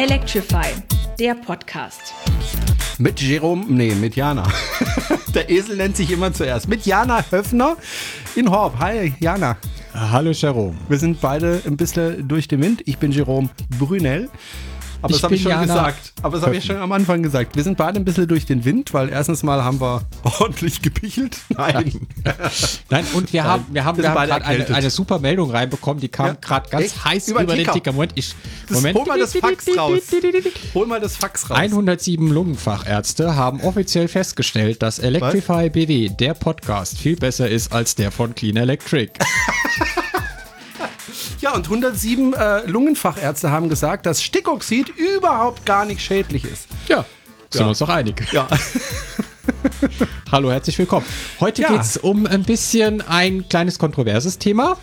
Electrify, der Podcast. Mit Jerome, nee, mit Jana. Der Esel nennt sich immer zuerst. Mit Jana Höfner in Horb. Hi, Jana. Hallo, Jerome. Wir sind beide ein bisschen durch den Wind. Ich bin Jerome Brunel. Aber Ich das habe ich schon Jana gesagt. Aber das habe ich schon am Anfang gesagt. Wir sind beide ein bisschen durch den Wind, weil erstens mal haben wir ordentlich gepichelt. Nein. Nein, und wir haben, wir haben, Wir haben gerade eine, eine super Meldung reinbekommen, die kam Ja. gerade ganz Echt? heiß Über über, den Ticker. Moment, ich, Das, Moment. hol mal das Fax raus. Hol mal das Fax raus. 107 Lungenfachärzte haben offiziell festgestellt, dass Electrify BW, der Podcast, viel besser ist als der von Clean Electric. Ja, und 107 äh, Lungenfachärzte haben gesagt, dass Stickoxid überhaupt gar nicht schädlich ist. Ja, sind Ja. uns doch einig. Ja. Hallo, herzlich willkommen. Heute Ja. geht's um ein bisschen ein kleines kontroverses Thema.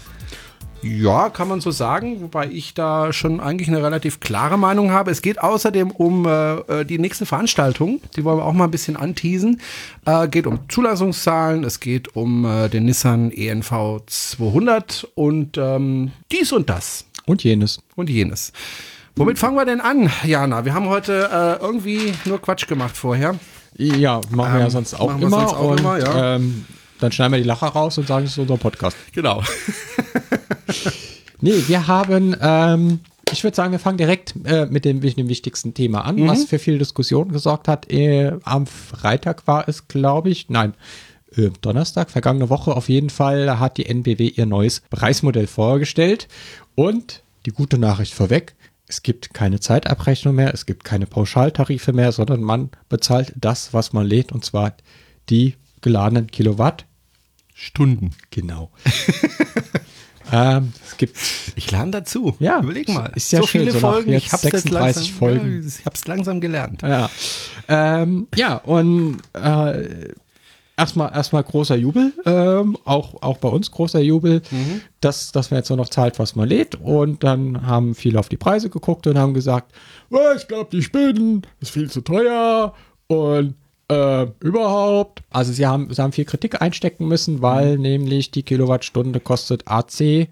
Ja, kann man so sagen, wobei ich da schon eigentlich eine relativ klare Meinung habe. Es geht außerdem um äh, äh, die nächste Veranstaltung, die wollen wir auch mal ein bisschen anteasen. Äh, geht um Zulassungszahlen, es geht um äh, den Nissan ENV 200 und ähm, dies und das Und jenes. und jenes. Womit fangen wir denn an, Jana? Wir haben heute äh, irgendwie nur Quatsch gemacht vorher. Ja, machen wir ja Ähm, sonst auch immer. sonst auch und, immer, ja. ähm, dann schneiden wir die Lacher raus und sagen, es ist unser Podcast. Genau. Nee, wir haben, ähm, ich würde sagen, wir fangen direkt äh, mit, dem, mit dem wichtigsten Thema an, Mhm. was für viel Diskussion gesorgt hat. Äh, am Freitag war es, glaube ich, nein, äh, Donnerstag, vergangene Woche auf jeden Fall, hat die NBW ihr neues Preismodell vorgestellt. Und die gute Nachricht vorweg, es gibt keine Zeitabrechnung mehr, es gibt keine Pauschaltarife mehr, sondern man bezahlt das, was man lädt, und zwar die geladenen Kilowatt. Stunden. Genau. ähm, es gibt Ich lerne dazu. Ja, Überleg mal. ist ja so schön, viele so Folgen. jetzt Ich jetzt 36 langsam, Folgen. Ja, ich hab's langsam gelernt. Ja, ähm, ja und äh, erstmal erstmal großer Jubel, ähm, auch, auch bei uns großer Jubel, dass, dass man jetzt nur noch zahlt, was man lädt. Und dann haben viele auf die Preise geguckt und haben gesagt, "Oh, ich glaube, die spinnen, ist viel zu teuer und äh, überhaupt. Also sie haben, sie haben viel Kritik einstecken müssen, weil nämlich die Kilowattstunde kostet AC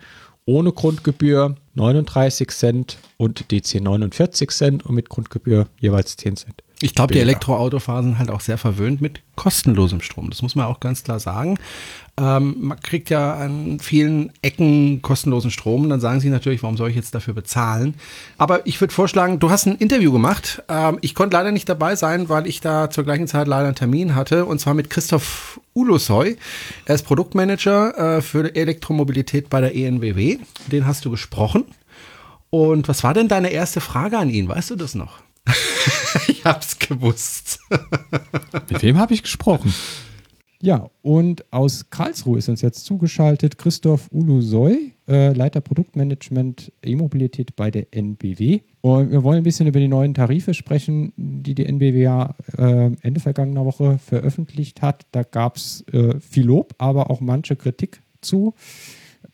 ohne Grundgebühr 39 Cent und DC 49 Cent und mit Grundgebühr jeweils 10 Cent. Ich glaube, die Billiger. Elektroautofahren sind halt auch sehr verwöhnt mit kostenlosem Strom. Das muss man auch ganz klar sagen. Ähm, man kriegt ja an vielen Ecken kostenlosen Strom dann sagen sie natürlich, warum soll ich jetzt dafür bezahlen? Aber ich würde vorschlagen, du hast ein Interview gemacht. Ähm, ich konnte leider nicht dabei sein, weil ich da zur gleichen Zeit leider einen Termin hatte und zwar mit Christoph Ulosoy. Er ist Produktmanager äh, für Elektromobilität bei der ENBW. Den hast du gesprochen. Und was war denn deine erste Frage an ihn? Weißt du das noch? ich hab's gewusst. Mit wem habe ich gesprochen? Ja, und aus Karlsruhe ist uns jetzt zugeschaltet Christoph Ulusoy, äh, Leiter Produktmanagement E-Mobilität bei der NBW. Und wir wollen ein bisschen über die neuen Tarife sprechen, die die NBW ja äh, Ende vergangener Woche veröffentlicht hat. Da gab es äh, viel Lob, aber auch manche Kritik zu.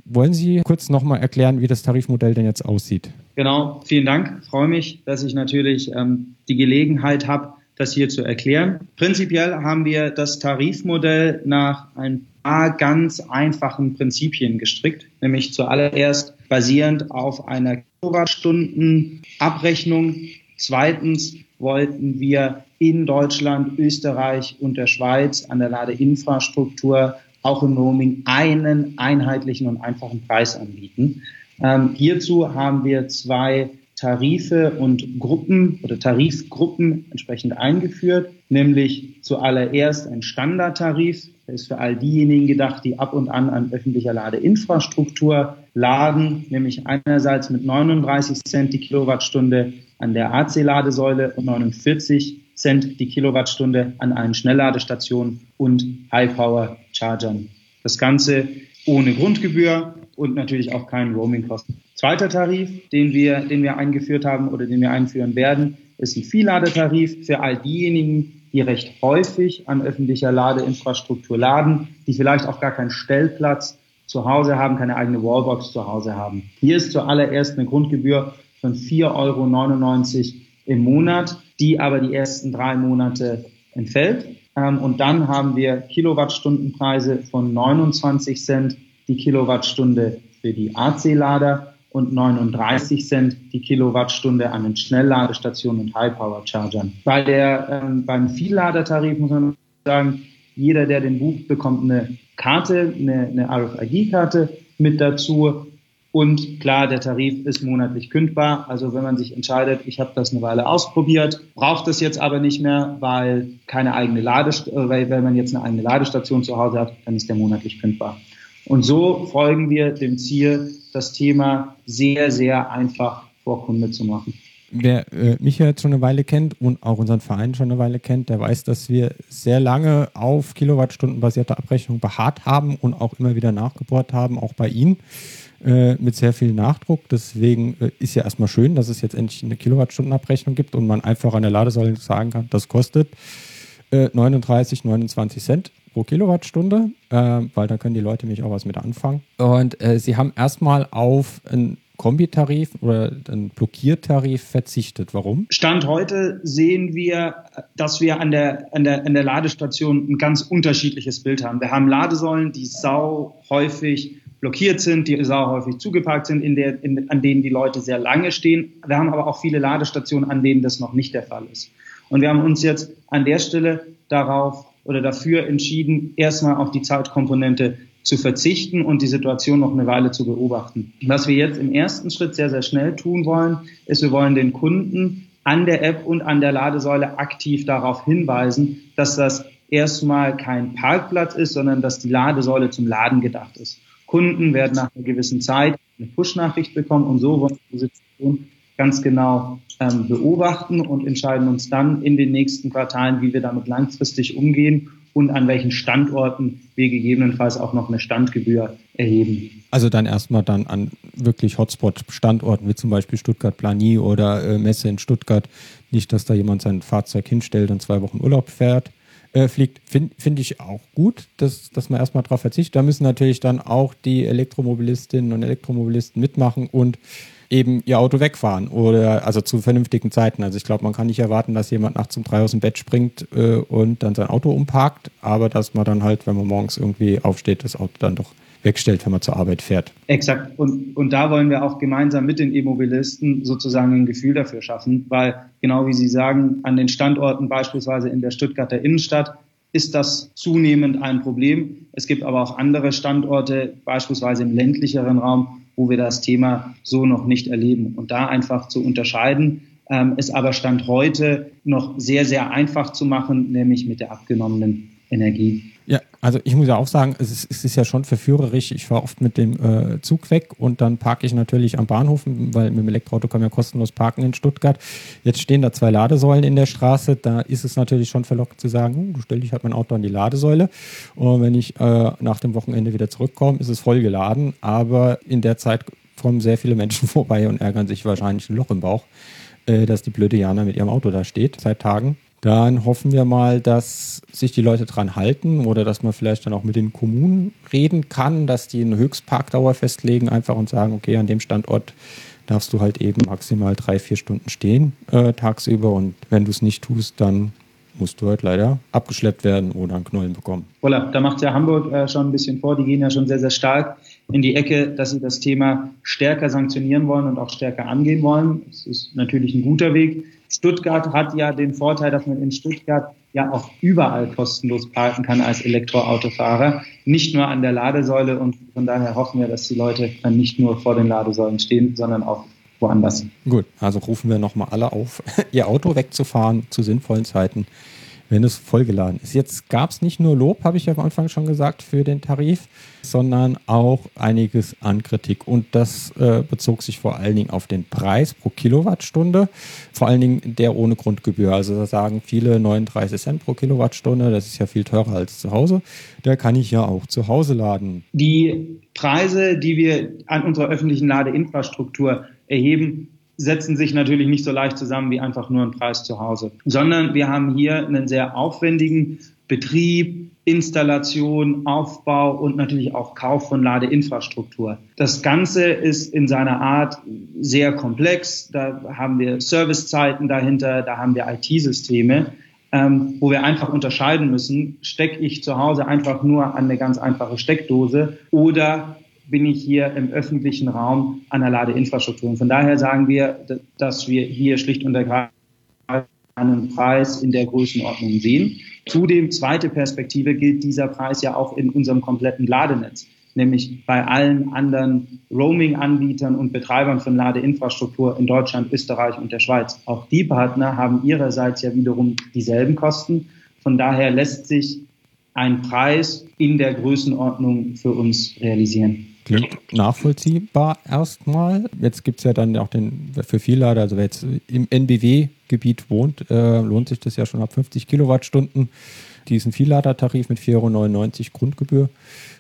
Wollen Sie kurz nochmal erklären, wie das Tarifmodell denn jetzt aussieht? Genau, vielen Dank. Ich freue mich, dass ich natürlich ähm, die Gelegenheit habe, das hier zu erklären. Prinzipiell haben wir das Tarifmodell nach ein paar ganz einfachen Prinzipien gestrickt, nämlich zuallererst basierend auf einer Kilowattstundenabrechnung. Zweitens wollten wir in Deutschland, Österreich und der Schweiz an der Ladeinfrastruktur auch im Roaming einen einheitlichen und einfachen Preis anbieten. Ähm, hierzu haben wir zwei Tarife und Gruppen oder Tarifgruppen entsprechend eingeführt, nämlich zuallererst ein Standardtarif, der ist für all diejenigen gedacht, die ab und an an öffentlicher Ladeinfrastruktur laden, nämlich einerseits mit 39 Cent die Kilowattstunde an der AC-Ladesäule und 49 Cent die Kilowattstunde an allen Schnellladestationen und High-Power-Chargern. Das Ganze ohne Grundgebühr und natürlich auch keinen Roaming-Kosten. Zweiter Tarif, den wir, den wir eingeführt haben oder den wir einführen werden, ist ein Vielladetarif für all diejenigen, die recht häufig an öffentlicher Ladeinfrastruktur laden, die vielleicht auch gar keinen Stellplatz zu Hause haben, keine eigene Wallbox zu Hause haben. Hier ist zuallererst eine Grundgebühr von 4,99 Euro im Monat, die aber die ersten drei Monate entfällt. Ähm, und dann haben wir Kilowattstundenpreise von 29 Cent die Kilowattstunde für die AC-Lader und 39 Cent die Kilowattstunde an den Schnellladestationen und High-Power-Chargern. Bei der, ähm, beim Vielladertarif muss man sagen, jeder, der den bucht, bekommt eine Karte, eine, eine RFID-Karte mit dazu. Und klar, der Tarif ist monatlich kündbar. Also wenn man sich entscheidet, ich habe das eine Weile ausprobiert, braucht das jetzt aber nicht mehr, weil keine eigene Ladestation, äh, weil wenn man jetzt eine eigene Ladestation zu Hause hat, dann ist der monatlich kündbar. Und so folgen wir dem Ziel, das Thema sehr, sehr einfach vor Kunde zu machen. Wer äh, mich jetzt schon eine Weile kennt und auch unseren Verein schon eine Weile kennt, der weiß, dass wir sehr lange auf Kilowattstundenbasierte Abrechnung beharrt haben und auch immer wieder nachgebohrt haben, auch bei Ihnen äh, mit sehr viel Nachdruck. Deswegen äh, ist ja erstmal schön, dass es jetzt endlich eine Kilowattstundenabrechnung gibt und man einfach an der Ladesäule sagen kann, das kostet 39, äh, 29 Cent pro Kilowattstunde, äh, weil da können die Leute nämlich auch was mit anfangen. Und äh, sie haben erstmal auf einen Kombitarif oder einen Blockiertarif verzichtet. Warum? Stand heute sehen wir, dass wir an der, an der, an der Ladestation ein ganz unterschiedliches Bild haben. Wir haben Ladesäulen, die sau häufig blockiert sind, die sau häufig zugeparkt sind, in der, in, an denen die Leute sehr lange stehen. Wir haben aber auch viele Ladestationen, an denen das noch nicht der Fall ist. Und wir haben uns jetzt an der Stelle darauf oder dafür entschieden, erstmal auf die Zeitkomponente zu verzichten und die Situation noch eine Weile zu beobachten. Was wir jetzt im ersten Schritt sehr, sehr schnell tun wollen, ist, wir wollen den Kunden an der App und an der Ladesäule aktiv darauf hinweisen, dass das erstmal kein Parkplatz ist, sondern dass die Ladesäule zum Laden gedacht ist. Kunden werden nach einer gewissen Zeit eine Push-Nachricht bekommen und so wollen wir die Situation ganz genau ähm, beobachten und entscheiden uns dann in den nächsten Quartalen, wie wir damit langfristig umgehen und an welchen Standorten wir gegebenenfalls auch noch eine Standgebühr erheben. Also dann erstmal dann an wirklich Hotspot-Standorten wie zum Beispiel Stuttgart-Planie oder äh, Messe in Stuttgart. Nicht, dass da jemand sein Fahrzeug hinstellt und zwei Wochen Urlaub fährt, äh, fliegt. Finde find ich auch gut, dass, dass man erstmal darauf verzichtet. Da müssen natürlich dann auch die Elektromobilistinnen und Elektromobilisten mitmachen und eben ihr Auto wegfahren oder also zu vernünftigen Zeiten. Also ich glaube, man kann nicht erwarten, dass jemand nachts um drei aus dem Bett springt äh, und dann sein Auto umparkt, aber dass man dann halt, wenn man morgens irgendwie aufsteht, das Auto dann doch wegstellt, wenn man zur Arbeit fährt. Exakt. Und, und da wollen wir auch gemeinsam mit den E-Mobilisten sozusagen ein Gefühl dafür schaffen, weil genau wie Sie sagen, an den Standorten beispielsweise in der Stuttgarter Innenstadt ist das zunehmend ein Problem. Es gibt aber auch andere Standorte, beispielsweise im ländlicheren Raum, wo wir das Thema so noch nicht erleben. Und da einfach zu unterscheiden, ähm, ist aber Stand heute noch sehr, sehr einfach zu machen, nämlich mit der abgenommenen Energie. Ja, also ich muss ja auch sagen, es ist, es ist ja schon verführerisch. Ich fahre oft mit dem äh, Zug weg und dann parke ich natürlich am Bahnhof, weil mit dem Elektroauto kann man ja kostenlos parken in Stuttgart. Jetzt stehen da zwei Ladesäulen in der Straße. Da ist es natürlich schon verlockend zu sagen, hm, du stell dich halt mein Auto an die Ladesäule. Und wenn ich äh, nach dem Wochenende wieder zurückkomme, ist es voll geladen. Aber in der Zeit kommen sehr viele Menschen vorbei und ärgern sich wahrscheinlich ein Loch im Bauch, äh, dass die blöde Jana mit ihrem Auto da steht seit Tagen. Dann hoffen wir mal, dass sich die Leute dran halten oder dass man vielleicht dann auch mit den Kommunen reden kann, dass die eine Höchstparkdauer festlegen einfach und sagen, okay, an dem Standort darfst du halt eben maximal drei, vier Stunden stehen äh, tagsüber und wenn du es nicht tust, dann musst du halt leider abgeschleppt werden oder einen Knollen bekommen. Voilà, da macht ja Hamburg äh, schon ein bisschen vor. Die gehen ja schon sehr, sehr stark in die Ecke, dass sie das Thema stärker sanktionieren wollen und auch stärker angehen wollen. Das ist natürlich ein guter Weg. Stuttgart hat ja den Vorteil, dass man in Stuttgart ja auch überall kostenlos parken kann als Elektroautofahrer, nicht nur an der Ladesäule und von daher hoffen wir, dass die Leute dann nicht nur vor den Ladesäulen stehen, sondern auch woanders. Gut, also rufen wir nochmal alle auf, ihr Auto wegzufahren zu sinnvollen Zeiten wenn es vollgeladen ist. Jetzt gab es nicht nur Lob, habe ich ja am Anfang schon gesagt, für den Tarif, sondern auch einiges an Kritik. Und das äh, bezog sich vor allen Dingen auf den Preis pro Kilowattstunde, vor allen Dingen der ohne Grundgebühr. Also da sagen viele 39 Cent pro Kilowattstunde, das ist ja viel teurer als zu Hause. Da kann ich ja auch zu Hause laden. Die Preise, die wir an unserer öffentlichen Ladeinfrastruktur erheben, setzen sich natürlich nicht so leicht zusammen wie einfach nur ein Preis zu Hause, sondern wir haben hier einen sehr aufwendigen Betrieb, Installation, Aufbau und natürlich auch Kauf von Ladeinfrastruktur. Das Ganze ist in seiner Art sehr komplex. Da haben wir Servicezeiten dahinter, da haben wir IT-Systeme, ähm, wo wir einfach unterscheiden müssen, stecke ich zu Hause einfach nur an eine ganz einfache Steckdose oder bin ich hier im öffentlichen Raum an der Ladeinfrastruktur. Und von daher sagen wir, dass wir hier schlicht und ergreifend einen Preis in der Größenordnung sehen. Zudem, zweite Perspektive, gilt dieser Preis ja auch in unserem kompletten Ladenetz, nämlich bei allen anderen Roaming-Anbietern und Betreibern von Ladeinfrastruktur in Deutschland, Österreich und der Schweiz. Auch die Partner haben ihrerseits ja wiederum dieselben Kosten. Von daher lässt sich ein Preis in der Größenordnung für uns realisieren. Klingt nachvollziehbar erstmal. Jetzt gibt es ja dann auch den, für Viellader, also wer jetzt im NBW-Gebiet wohnt, äh, lohnt sich das ja schon ab 50 Kilowattstunden, diesen Vielladertarif mit 4,99 Euro Grundgebühr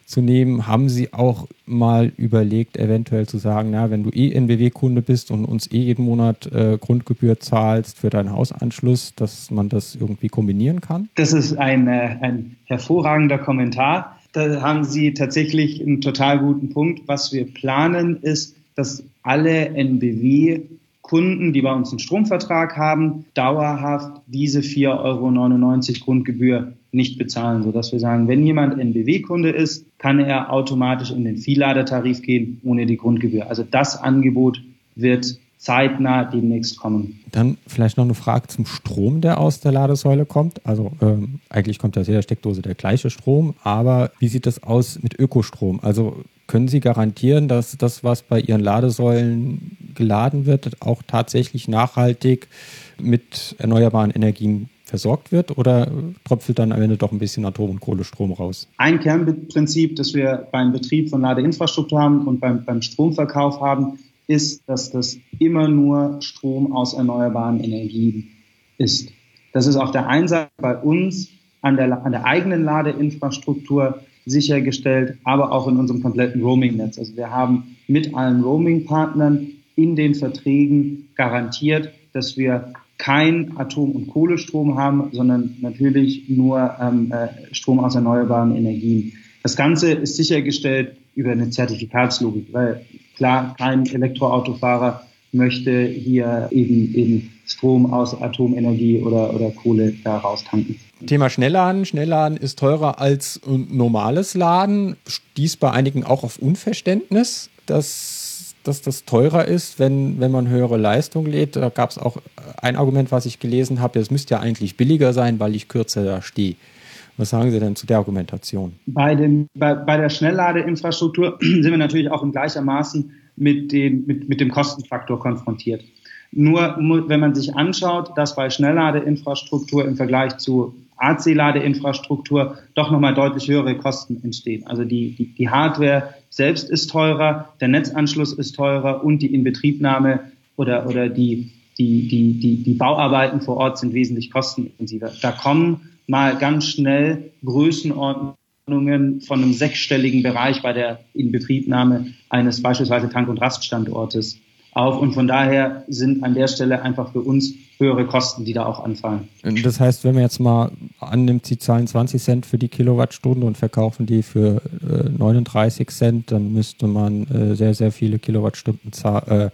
zu nehmen. Haben Sie auch mal überlegt, eventuell zu sagen, na, wenn du eh NBW-Kunde bist und uns eh jeden Monat äh, Grundgebühr zahlst für deinen Hausanschluss, dass man das irgendwie kombinieren kann? Das ist ein, äh, ein hervorragender Kommentar. Da haben Sie tatsächlich einen total guten Punkt. Was wir planen, ist, dass alle NBW Kunden, die bei uns einen Stromvertrag haben, dauerhaft diese 4,99 Euro Grundgebühr nicht bezahlen, sodass wir sagen, wenn jemand NBW-Kunde ist, kann er automatisch in den Vielladertarif gehen ohne die Grundgebühr. Also das Angebot wird zeitnah demnächst kommen. Dann vielleicht noch eine Frage zum Strom, der aus der Ladesäule kommt. Also ähm, eigentlich kommt aus jeder Steckdose der gleiche Strom, aber wie sieht das aus mit Ökostrom? Also können Sie garantieren, dass das, was bei Ihren Ladesäulen geladen wird, auch tatsächlich nachhaltig mit erneuerbaren Energien versorgt wird oder tröpfelt dann am Ende doch ein bisschen Atom- und Kohlestrom raus? Ein Kernprinzip, das wir beim Betrieb von Ladeinfrastruktur haben und beim, beim Stromverkauf haben, ist, dass das immer nur Strom aus erneuerbaren Energien ist. Das ist auf der einen Seite bei uns an der, an der eigenen Ladeinfrastruktur sichergestellt, aber auch in unserem kompletten Roaming-Netz. Also wir haben mit allen Roaming-Partnern in den Verträgen garantiert, dass wir kein Atom- und Kohlestrom haben, sondern natürlich nur ähm, äh, Strom aus erneuerbaren Energien. Das Ganze ist sichergestellt über eine Zertifikatslogik, weil klar, kein Elektroautofahrer möchte hier eben, eben Strom aus Atomenergie oder, oder Kohle da raustanken. Thema Schnellladen. Schnellladen ist teurer als normales Laden. Stieß bei einigen auch auf Unverständnis, dass, dass das teurer ist, wenn, wenn man höhere Leistung lädt. Da gab es auch ein Argument, was ich gelesen habe. Es müsste ja eigentlich billiger sein, weil ich kürzer da stehe. Was sagen Sie denn zu der Argumentation? Bei, dem, bei, bei der Schnellladeinfrastruktur sind wir natürlich auch in gleichermaßen mit dem, mit, mit dem Kostenfaktor konfrontiert. Nur wenn man sich anschaut, dass bei Schnellladeinfrastruktur im Vergleich zu AC-Ladeinfrastruktur doch nochmal deutlich höhere Kosten entstehen. Also die, die, die Hardware selbst ist teurer, der Netzanschluss ist teurer und die Inbetriebnahme oder, oder die, die, die, die, die Bauarbeiten vor Ort sind wesentlich kostenintensiver. Da kommen mal ganz schnell Größenordnungen von einem sechsstelligen Bereich bei der Inbetriebnahme eines beispielsweise Tank- und Raststandortes auf. Und von daher sind an der Stelle einfach für uns höhere Kosten, die da auch anfallen. Das heißt, wenn man jetzt mal annimmt, sie zahlen 20 Cent für die Kilowattstunde und verkaufen die für äh, 39 Cent, dann müsste man äh, sehr, sehr viele Kilowattstunden äh,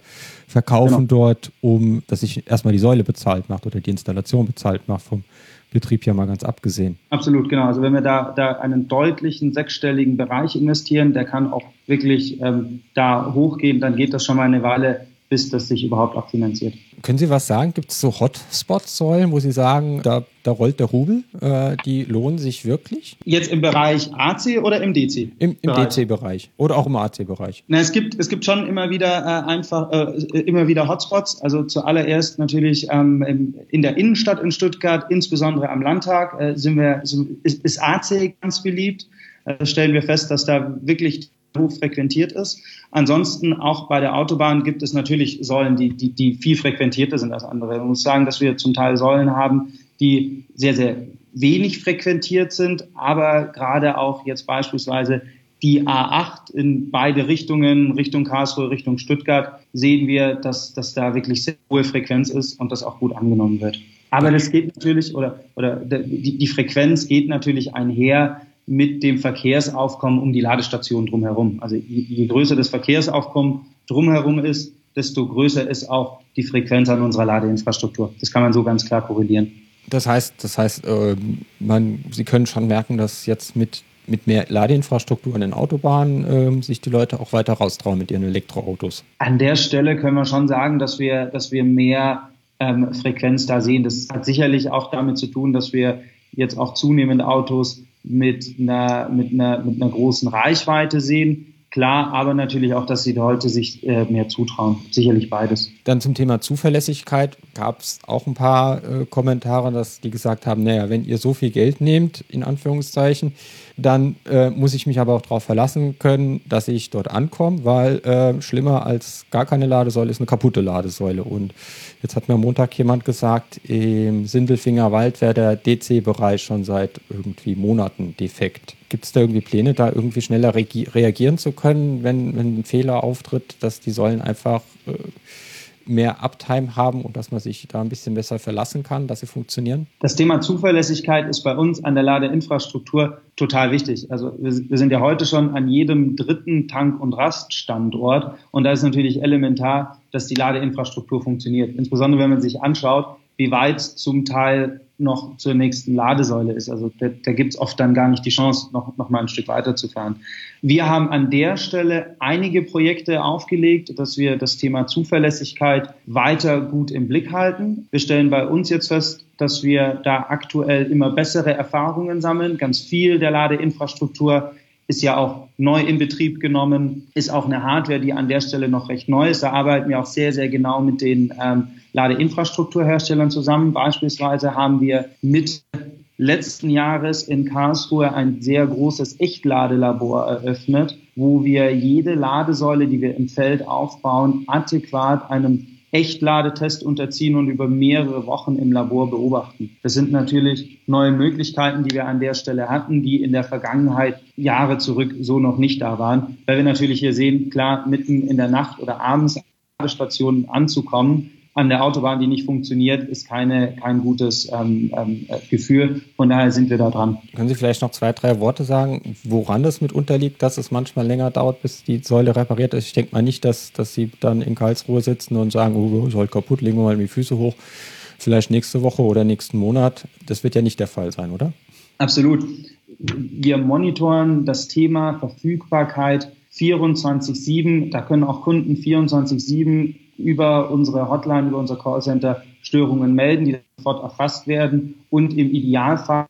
verkaufen genau. dort, um dass sich erstmal die Säule bezahlt macht oder die Installation bezahlt macht vom Betrieb ja mal ganz abgesehen. Absolut, genau. Also wenn wir da, da einen deutlichen sechsstelligen Bereich investieren, der kann auch wirklich ähm, da hochgehen, dann geht das schon mal eine Weile bis das sich überhaupt auch finanziert. Können Sie was sagen? Gibt es so Hotspot-Säulen, wo Sie sagen, da, da rollt der Rubel, äh, die lohnen sich wirklich? Jetzt im Bereich AC oder im DC? Im, im DC-Bereich oder auch im AC-Bereich? es gibt, es gibt schon immer wieder äh, einfach äh, immer wieder Hotspots. Also zuallererst natürlich ähm, in der Innenstadt in Stuttgart, insbesondere am Landtag, äh, sind wir, ist, ist AC ganz beliebt. Äh, stellen wir fest, dass da wirklich hoch frequentiert ist. Ansonsten auch bei der Autobahn gibt es natürlich Säulen, die, die, die viel frequentierter sind als andere. Man muss sagen, dass wir zum Teil Säulen haben, die sehr, sehr wenig frequentiert sind, aber gerade auch jetzt beispielsweise die A8 in beide Richtungen, Richtung Karlsruhe, Richtung Stuttgart, sehen wir, dass, dass da wirklich sehr hohe Frequenz ist und das auch gut angenommen wird. Aber das geht natürlich, oder, oder die, die Frequenz geht natürlich einher mit dem Verkehrsaufkommen um die Ladestation drumherum. Also je, je größer das Verkehrsaufkommen drumherum ist, desto größer ist auch die Frequenz an unserer Ladeinfrastruktur. Das kann man so ganz klar korrelieren. Das heißt, das heißt, äh, man, Sie können schon merken, dass jetzt mit mit mehr Ladeinfrastruktur in den Autobahnen ähm, sich die Leute auch weiter raustrauen mit ihren Elektroautos? An der Stelle können wir schon sagen, dass wir, dass wir mehr ähm, Frequenz da sehen. Das hat sicherlich auch damit zu tun, dass wir jetzt auch zunehmend Autos mit einer, mit einer, mit einer großen Reichweite sehen. Klar, aber natürlich auch, dass die Leute sich äh, mehr zutrauen. Sicherlich beides. Dann zum Thema Zuverlässigkeit gab es auch ein paar äh, Kommentare, dass die gesagt haben, naja, wenn ihr so viel Geld nehmt, in Anführungszeichen, dann äh, muss ich mich aber auch darauf verlassen können, dass ich dort ankomme, weil äh, schlimmer als gar keine Ladesäule ist eine kaputte Ladesäule. Und jetzt hat mir am Montag jemand gesagt, im Sindelfinger Wald wäre der DC-Bereich schon seit irgendwie Monaten defekt. Gibt es da irgendwie Pläne, da irgendwie schneller reagieren zu können, wenn, wenn ein Fehler auftritt, dass die Säulen einfach äh, mehr Uptime haben und dass man sich da ein bisschen besser verlassen kann, dass sie funktionieren? Das Thema Zuverlässigkeit ist bei uns an der Ladeinfrastruktur total wichtig. Also wir, wir sind ja heute schon an jedem dritten Tank- und Raststandort und da ist natürlich elementar, dass die Ladeinfrastruktur funktioniert. Insbesondere wenn man sich anschaut, wie weit zum Teil noch zur nächsten Ladesäule ist. Also da, da gibt es oft dann gar nicht die Chance, noch, noch mal ein Stück weiterzufahren. Wir haben an der Stelle einige Projekte aufgelegt, dass wir das Thema Zuverlässigkeit weiter gut im Blick halten. Wir stellen bei uns jetzt fest, dass wir da aktuell immer bessere Erfahrungen sammeln. Ganz viel der Ladeinfrastruktur ist ja auch neu in Betrieb genommen, ist auch eine Hardware, die an der Stelle noch recht neu ist. Da arbeiten wir auch sehr, sehr genau mit den ähm, Ladeinfrastrukturherstellern zusammen. Beispielsweise haben wir mit letzten Jahres in Karlsruhe ein sehr großes Echtladelabor eröffnet, wo wir jede Ladesäule, die wir im Feld aufbauen, adäquat einem Echtladetest unterziehen und über mehrere Wochen im Labor beobachten. Das sind natürlich neue Möglichkeiten, die wir an der Stelle hatten, die in der Vergangenheit Jahre zurück so noch nicht da waren, weil wir natürlich hier sehen, klar, mitten in der Nacht oder abends Ladestationen anzukommen, an der Autobahn, die nicht funktioniert, ist keine, kein gutes ähm, ähm, Gefühl. Von daher sind wir da dran. Können Sie vielleicht noch zwei, drei Worte sagen, woran das mitunter liegt, dass es manchmal länger dauert, bis die Säule repariert ist? Ich denke mal nicht, dass, dass Sie dann in Karlsruhe sitzen und sagen, oh, ist halt kaputt, legen wir mal die Füße hoch. Vielleicht nächste Woche oder nächsten Monat. Das wird ja nicht der Fall sein, oder? Absolut. Wir monitoren das Thema Verfügbarkeit 24-7. Da können auch Kunden 24-7 über unsere Hotline, über unser Callcenter Störungen melden, die sofort erfasst werden und im Idealfall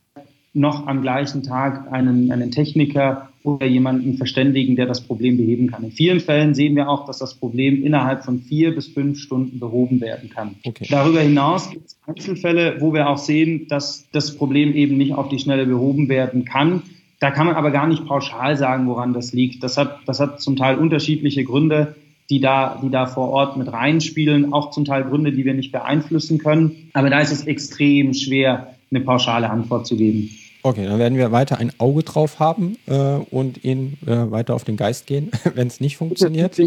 noch am gleichen Tag einen, einen Techniker oder jemanden verständigen, der das Problem beheben kann. In vielen Fällen sehen wir auch, dass das Problem innerhalb von vier bis fünf Stunden behoben werden kann. Okay. Darüber hinaus gibt es Einzelfälle, wo wir auch sehen, dass das Problem eben nicht auf die Schnelle behoben werden kann. Da kann man aber gar nicht pauschal sagen, woran das liegt. Das hat, das hat zum Teil unterschiedliche Gründe die da, die da vor Ort mit reinspielen, auch zum Teil Gründe, die wir nicht beeinflussen können. Aber da ist es extrem schwer, eine pauschale Antwort zu geben. Okay, dann werden wir weiter ein Auge drauf haben äh, und Ihnen äh, weiter auf den Geist gehen, wenn es nicht funktioniert.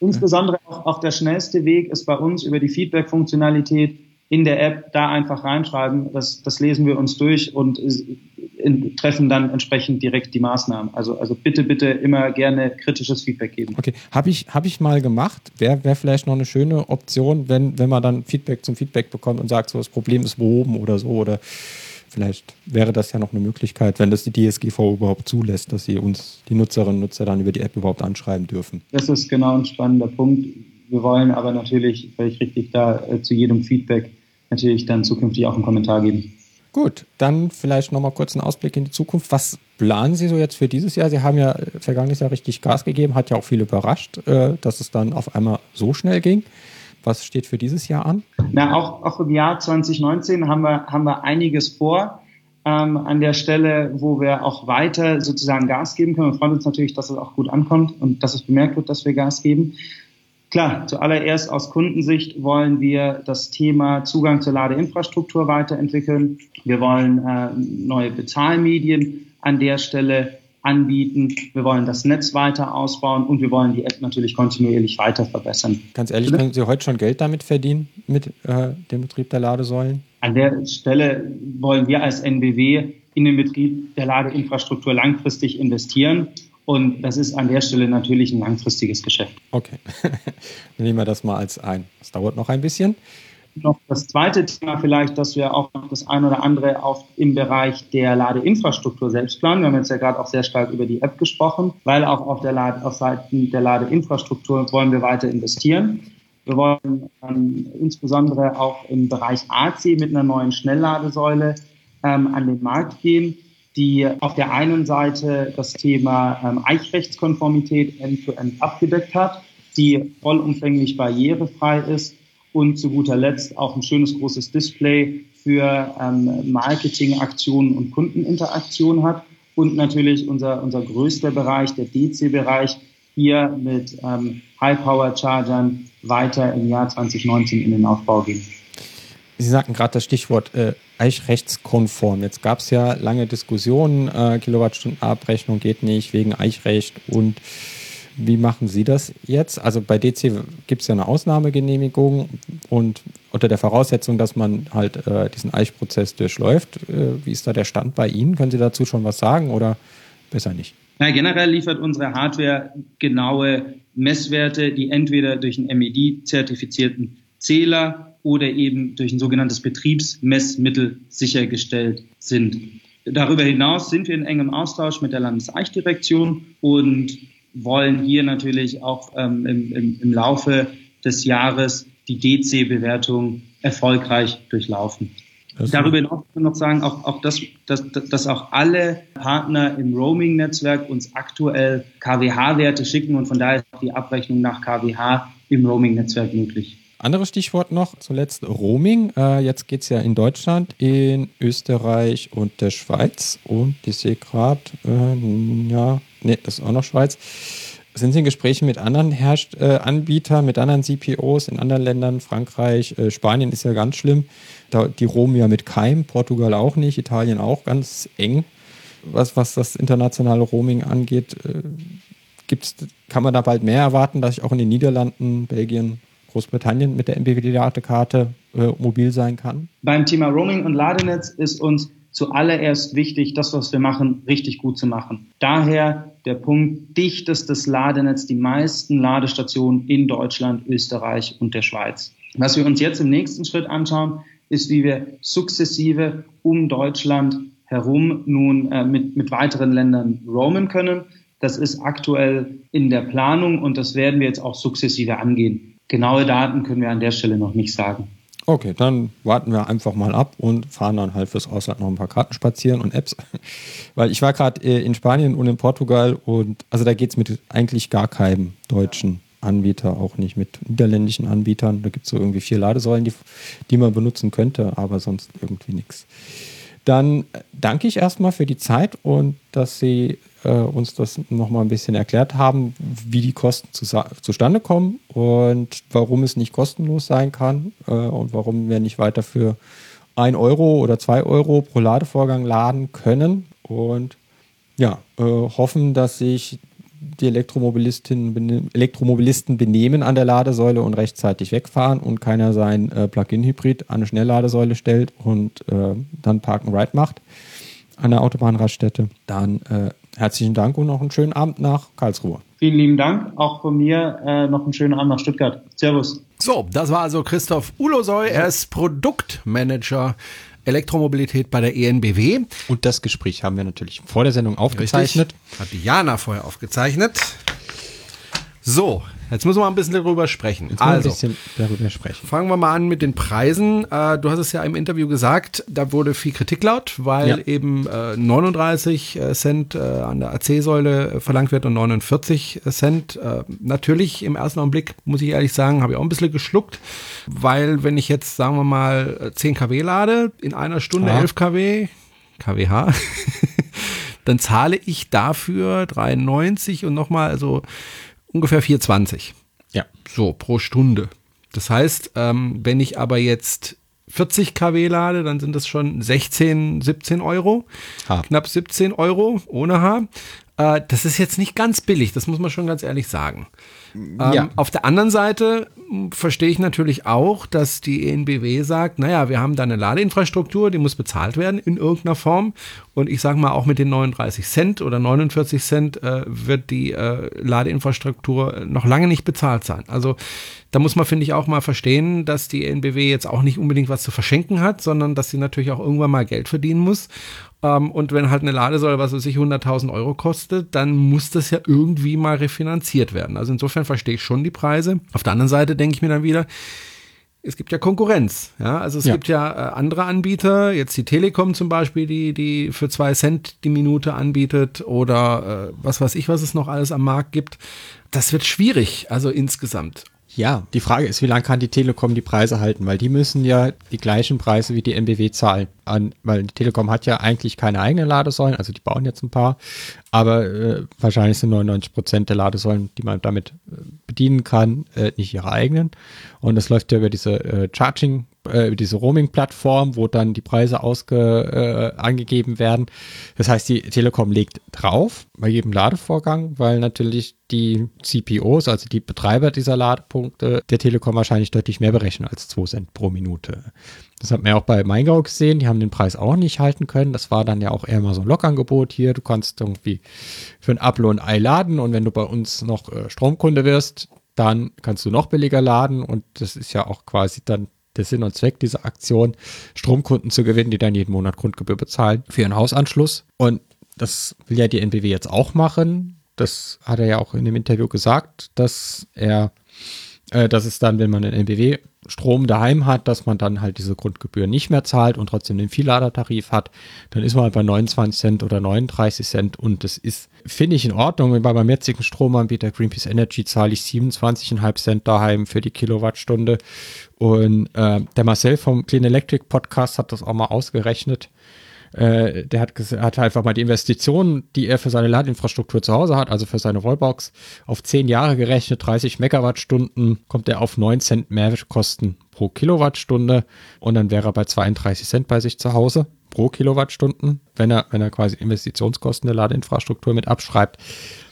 Insbesondere auch, auch der schnellste Weg ist bei uns über die Feedback-Funktionalität in der App da einfach reinschreiben. Das, das lesen wir uns durch und in, treffen dann entsprechend direkt die Maßnahmen. Also, also bitte, bitte immer gerne kritisches Feedback geben. Okay, habe ich, hab ich mal gemacht. Wäre wär vielleicht noch eine schöne Option, wenn, wenn man dann Feedback zum Feedback bekommt und sagt, so das Problem ist behoben oder so oder vielleicht wäre das ja noch eine Möglichkeit, wenn das die DSGV überhaupt zulässt, dass sie uns, die Nutzerinnen und Nutzer, dann über die App überhaupt anschreiben dürfen. Das ist genau ein spannender Punkt. Wir wollen aber natürlich, völlig richtig, da äh, zu jedem Feedback natürlich dann zukünftig auch einen Kommentar geben. Gut, dann vielleicht nochmal kurz einen Ausblick in die Zukunft. Was planen Sie so jetzt für dieses Jahr? Sie haben ja vergangenes Jahr richtig Gas gegeben, hat ja auch viel überrascht, äh, dass es dann auf einmal so schnell ging. Was steht für dieses Jahr an? Na, auch, auch im Jahr 2019 haben wir, haben wir einiges vor. Ähm, an der Stelle, wo wir auch weiter sozusagen Gas geben können. Wir freuen uns natürlich, dass es auch gut ankommt und dass es bemerkt wird, dass wir Gas geben. Klar, zuallererst aus Kundensicht wollen wir das Thema Zugang zur Ladeinfrastruktur weiterentwickeln. Wir wollen äh, neue Bezahlmedien an der Stelle anbieten. Wir wollen das Netz weiter ausbauen und wir wollen die App natürlich kontinuierlich weiter verbessern. Ganz ehrlich, können Sie heute schon Geld damit verdienen, mit äh, dem Betrieb der Ladesäulen? An der Stelle wollen wir als NBW in den Betrieb der Ladeinfrastruktur langfristig investieren und das ist an der Stelle natürlich ein langfristiges Geschäft. Okay, dann nehmen wir das mal als ein. Es dauert noch ein bisschen. noch das zweite Thema vielleicht, dass wir auch noch das eine oder andere auch im Bereich der Ladeinfrastruktur selbst planen. Wir haben jetzt ja gerade auch sehr stark über die App gesprochen, weil auch auf der Lade, auf Seiten der Ladeinfrastruktur wollen wir weiter investieren. Wir wollen ähm, insbesondere auch im Bereich AC mit einer neuen Schnellladesäule ähm, an den Markt gehen, die auf der einen Seite das Thema ähm, Eichrechtskonformität end-to-end abgedeckt hat, die vollumfänglich barrierefrei ist und zu guter Letzt auch ein schönes großes Display für ähm, Marketingaktionen und Kundeninteraktion hat und natürlich unser, unser größter Bereich, der DC-Bereich, hier mit ähm, High-Power-Chargern weiter im Jahr 2019 in den Aufbau gehen. Sie sagten gerade das Stichwort äh, Eichrechtskonform. Jetzt gab es ja lange Diskussionen, äh, Kilowattstundenabrechnung geht nicht wegen Eichrecht und wie machen Sie das jetzt? Also bei DC gibt es ja eine Ausnahmegenehmigung und unter der Voraussetzung, dass man halt äh, diesen Eichprozess durchläuft. Äh, wie ist da der Stand bei Ihnen? Können Sie dazu schon was sagen oder besser nicht? Na, generell liefert unsere Hardware genaue Messwerte, die entweder durch einen MED-zertifizierten Zähler oder eben durch ein sogenanntes Betriebsmessmittel sichergestellt sind. Darüber hinaus sind wir in engem Austausch mit der Landeseichdirektion und wollen hier natürlich auch ähm, im, im, im Laufe des Jahres die DC-Bewertung erfolgreich durchlaufen. Das Darüber hinaus kann man noch sagen, auch, auch das, dass, dass auch alle Partner im Roaming-Netzwerk uns aktuell KWH-Werte schicken und von daher ist auch die Abrechnung nach KWH im Roaming-Netzwerk möglich. Anderes Stichwort noch, zuletzt Roaming. Äh, jetzt geht es ja in Deutschland, in Österreich und der Schweiz. Und ich sehe gerade, äh, ja, nee, das ist auch noch Schweiz. Sind Sie in Gesprächen mit anderen Herst äh, Anbietern, mit anderen CPOs in anderen Ländern? Frankreich, äh, Spanien ist ja ganz schlimm. Da, die roamen ja mit Keim, Portugal auch nicht, Italien auch ganz eng. Was, was das internationale Roaming angeht, äh, gibt's, kann man da bald mehr erwarten, dass ich auch in den Niederlanden, Belgien, Großbritannien mit der MBWD-Karte äh, mobil sein kann? Beim Thema Roaming und Ladenetz ist uns zuallererst wichtig, das, was wir machen, richtig gut zu machen. Daher der Punkt, dichtestes Ladenetz, die meisten Ladestationen in Deutschland, Österreich und der Schweiz. Was wir uns jetzt im nächsten Schritt anschauen, ist, wie wir sukzessive um Deutschland herum nun äh, mit, mit weiteren Ländern roamen können. Das ist aktuell in der Planung und das werden wir jetzt auch sukzessive angehen. Genaue Daten können wir an der Stelle noch nicht sagen. Okay, dann warten wir einfach mal ab und fahren dann halt fürs Ausland noch ein paar Karten spazieren und Apps. Weil ich war gerade äh, in Spanien und in Portugal und also da geht es mit eigentlich gar keinem deutschen Anbieter, auch nicht mit niederländischen Anbietern. Da gibt es so irgendwie vier Ladesäulen, die, die man benutzen könnte, aber sonst irgendwie nichts. Dann danke ich erstmal für die Zeit und dass Sie äh, uns das nochmal ein bisschen erklärt haben, wie die Kosten zu, zustande kommen und warum es nicht kostenlos sein kann äh, und warum wir nicht weiter für 1 Euro oder 2 Euro pro Ladevorgang laden können. Und ja, äh, hoffen, dass sich die Elektromobilistinnen, Elektromobilisten benehmen an der Ladesäule und rechtzeitig wegfahren und keiner sein äh, Plug-in-Hybrid an eine Schnellladesäule stellt und äh, dann Park and Ride macht an der Autobahnraststätte. Dann äh, herzlichen Dank und noch einen schönen Abend nach Karlsruhe. Vielen lieben Dank. Auch von mir äh, noch einen schönen Abend nach Stuttgart. Servus. So, das war also Christoph Ulosoy. Er ist Produktmanager Elektromobilität bei der ENBW. Und das Gespräch haben wir natürlich vor der Sendung aufgezeichnet. Richtig. Hat Diana vorher aufgezeichnet. So, Jetzt müssen wir mal ein bisschen darüber sprechen. Jetzt also, ein bisschen darüber sprechen. Fangen wir mal an mit den Preisen. Äh, du hast es ja im Interview gesagt, da wurde viel Kritik laut, weil ja. eben 39 äh, Cent äh, an der AC-Säule verlangt wird und 49 Cent. natürlich im ersten Augenblick, muss ich ehrlich sagen, habe ich auch ein bisschen geschluckt, weil wenn ich jetzt, sagen wir mal, 10 kW lade, in einer Stunde ah. 11 kW, kWh, dann zahle ich dafür 93 und nochmal, also ungefähr 4,20. Ja. So, pro Stunde. Das heißt, ähm, wenn ich aber jetzt 40 kW lade, dann sind das schon 16, 17 Euro. H. Knapp 17 Euro ohne H. Äh, das ist jetzt nicht ganz billig, das muss man schon ganz ehrlich sagen. Ähm, ja. Auf der anderen Seite verstehe ich natürlich auch, dass die ENBW sagt, naja, wir haben da eine Ladeinfrastruktur, die muss bezahlt werden in irgendeiner Form. Und ich sage mal, auch mit den 39 Cent oder 49 Cent äh, wird die äh, Ladeinfrastruktur noch lange nicht bezahlt sein. Also da muss man, finde ich, auch mal verstehen, dass die NBW jetzt auch nicht unbedingt was zu verschenken hat, sondern dass sie natürlich auch irgendwann mal Geld verdienen muss. Ähm, und wenn halt eine Ladesäule, was weiß ich, 100.000 Euro kostet, dann muss das ja irgendwie mal refinanziert werden. Also insofern verstehe ich schon die Preise. Auf der anderen Seite denke ich mir dann wieder, es gibt ja Konkurrenz. Ja, also es ja. gibt ja äh, andere Anbieter, jetzt die Telekom zum Beispiel, die, die für zwei Cent die Minute anbietet oder äh, was weiß ich, was es noch alles am Markt gibt. Das wird schwierig, also insgesamt. Ja, die Frage ist, wie lange kann die Telekom die Preise halten? Weil die müssen ja die gleichen Preise wie die MBW zahlen. An, weil die Telekom hat ja eigentlich keine eigenen Ladesäulen, also die bauen jetzt ein paar, aber äh, wahrscheinlich sind 99 Prozent der Ladesäulen, die man damit äh, bedienen kann, äh, nicht ihre eigenen. Und das läuft ja über diese äh, Charging äh, diese Roaming-Plattform, wo dann die Preise ausge, äh, angegeben werden. Das heißt, die Telekom legt drauf bei jedem Ladevorgang, weil natürlich die CPOs, also die Betreiber dieser Ladepunkte, der Telekom wahrscheinlich deutlich mehr berechnen als 2 Cent pro Minute. Das hat man ja auch bei Maingau gesehen, die haben den Preis auch nicht halten können. Das war dann ja auch eher mal so ein Lockangebot hier. Du kannst irgendwie für ein Apple und Ei laden und wenn du bei uns noch äh, Stromkunde wirst, dann kannst du noch billiger laden und das ist ja auch quasi dann der Sinn und Zweck dieser Aktion, Stromkunden zu gewinnen, die dann jeden Monat Grundgebühr bezahlen für ihren Hausanschluss. Und das will ja die NBW jetzt auch machen. Das hat er ja auch in dem Interview gesagt, dass er, äh, dass es dann, wenn man einen NBW Strom daheim hat, dass man dann halt diese Grundgebühr nicht mehr zahlt und trotzdem den Vielladertarif hat, dann ist man halt bei 29 Cent oder 39 Cent und das ist, finde ich, in Ordnung. Bei meinem jetzigen Stromanbieter Greenpeace Energy zahle ich 27,5 Cent daheim für die Kilowattstunde und äh, der Marcel vom Clean Electric Podcast hat das auch mal ausgerechnet. Äh, der hat, hat einfach mal die Investitionen, die er für seine Ladinfrastruktur zu Hause hat, also für seine Wallbox, auf 10 Jahre gerechnet, 30 Megawattstunden, kommt er auf 9 Cent Mehrkosten pro Kilowattstunde und dann wäre er bei 32 Cent bei sich zu Hause pro Kilowattstunden, wenn er, wenn er quasi Investitionskosten der Ladeinfrastruktur mit abschreibt.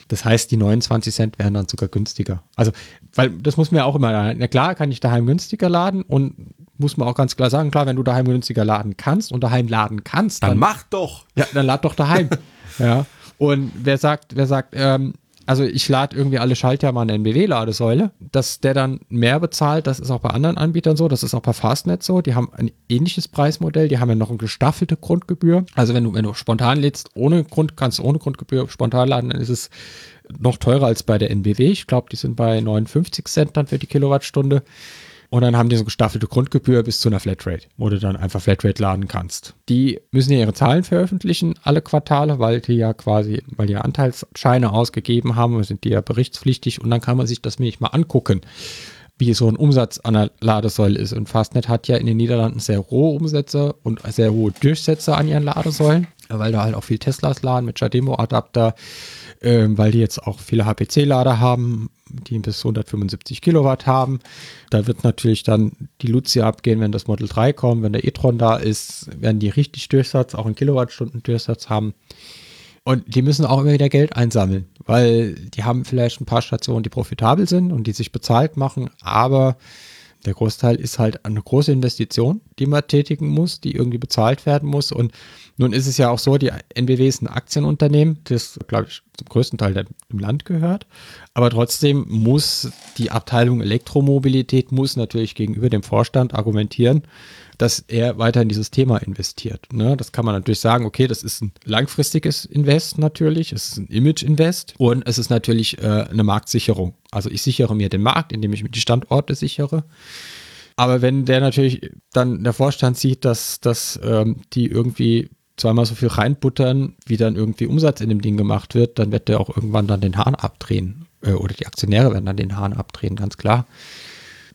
Das heißt, die 29 Cent wären dann sogar günstiger. Also, weil das muss man ja auch immer, na klar kann ich daheim günstiger laden und muss man auch ganz klar sagen, klar, wenn du daheim günstiger laden kannst und daheim laden kannst, dann, dann mach doch. Ja, dann lad doch daheim. ja. Und wer sagt, wer sagt, ähm, also ich lade irgendwie alle Schalter mal eine NBW-Ladesäule, dass der dann mehr bezahlt, das ist auch bei anderen Anbietern so, das ist auch bei Fastnet so, die haben ein ähnliches Preismodell, die haben ja noch eine gestaffelte Grundgebühr. Also wenn du, wenn du spontan lädst, ohne Grund, kannst du ohne Grundgebühr spontan laden, dann ist es noch teurer als bei der NBW. Ich glaube, die sind bei 59 Cent dann für die Kilowattstunde. Und dann haben die so gestaffelte Grundgebühr bis zu einer Flatrate, wo du dann einfach Flatrate laden kannst. Die müssen ja ihre Zahlen veröffentlichen, alle Quartale, weil die ja quasi, weil die ja Anteilsscheine ausgegeben haben, sind die ja berichtspflichtig und dann kann man sich das nämlich mal angucken wie so ein Umsatz an der Ladesäule ist. Und Fastnet hat ja in den Niederlanden sehr hohe Umsätze und sehr hohe Durchsätze an ihren Ladesäulen, weil da halt auch viel Teslas laden mit Jademo-Adapter, äh, weil die jetzt auch viele HPC-Lader haben, die bis 175 Kilowatt haben. Da wird natürlich dann die Lucia abgehen, wenn das Model 3 kommt, wenn der e-tron da ist, werden die richtig Durchsatz, auch einen Kilowattstunden Durchsatz haben. Und die müssen auch immer wieder Geld einsammeln, weil die haben vielleicht ein paar Stationen, die profitabel sind und die sich bezahlt machen, aber der Großteil ist halt eine große Investition, die man tätigen muss, die irgendwie bezahlt werden muss. Und nun ist es ja auch so, die NBW ist ein Aktienunternehmen, das, glaube ich, zum größten Teil im Land gehört. Aber trotzdem muss die Abteilung Elektromobilität muss natürlich gegenüber dem Vorstand argumentieren, dass er weiter in dieses Thema investiert. Ne? Das kann man natürlich sagen, okay, das ist ein langfristiges Invest natürlich, es ist ein Image-Invest und es ist natürlich äh, eine Marktsicherung. Also ich sichere mir den Markt, indem ich mir die Standorte sichere. Aber wenn der natürlich dann der Vorstand sieht, dass, dass ähm, die irgendwie zweimal so viel reinbuttern, wie dann irgendwie Umsatz in dem Ding gemacht wird, dann wird der auch irgendwann dann den Hahn abdrehen. Äh, oder die Aktionäre werden dann den Hahn abdrehen, ganz klar.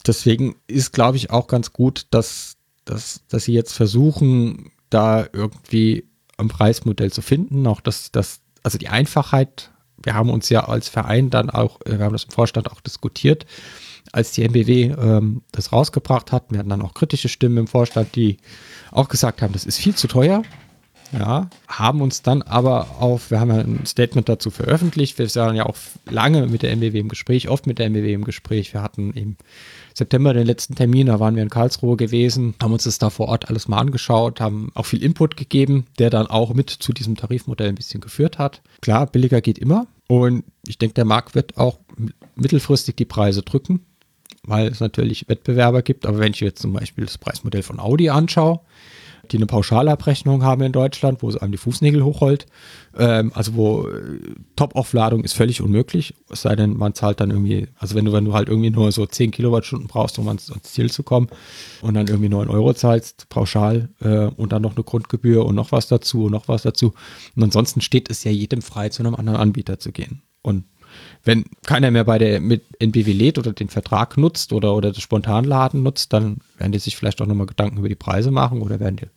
Deswegen ist, glaube ich, auch ganz gut, dass dass, dass sie jetzt versuchen, da irgendwie ein Preismodell zu finden. Auch das, das, also die Einfachheit, wir haben uns ja als Verein dann auch, äh, wir haben das im Vorstand auch diskutiert, als die MBW ähm, das rausgebracht hat. Wir hatten dann auch kritische Stimmen im Vorstand, die auch gesagt haben, das ist viel zu teuer. Ja, haben uns dann aber auf, wir haben ja ein Statement dazu veröffentlicht, wir waren ja auch lange mit der MBW im Gespräch, oft mit der MBW im Gespräch. Wir hatten im September den letzten Termin, da waren wir in Karlsruhe gewesen, haben uns das da vor Ort alles mal angeschaut, haben auch viel Input gegeben, der dann auch mit zu diesem Tarifmodell ein bisschen geführt hat. Klar, billiger geht immer und ich denke, der Markt wird auch mittelfristig die Preise drücken, weil es natürlich Wettbewerber gibt. Aber wenn ich jetzt zum Beispiel das Preismodell von Audi anschaue, die eine Pauschalabrechnung haben in Deutschland, wo es einem die Fußnägel hochrollt. Ähm, also wo äh, Top-Aufladung ist völlig unmöglich, es sei denn, man zahlt dann irgendwie, also wenn du, wenn du halt irgendwie nur so 10 Kilowattstunden brauchst, um ans, ans Ziel zu kommen und dann irgendwie 9 Euro zahlst, pauschal äh, und dann noch eine Grundgebühr und noch was dazu und noch was dazu. Und ansonsten steht es ja jedem frei, zu einem anderen Anbieter zu gehen. Und wenn keiner mehr bei der mit NBW lädt oder den Vertrag nutzt oder, oder das Spontanladen nutzt, dann werden die sich vielleicht auch nochmal Gedanken über die Preise machen oder werden die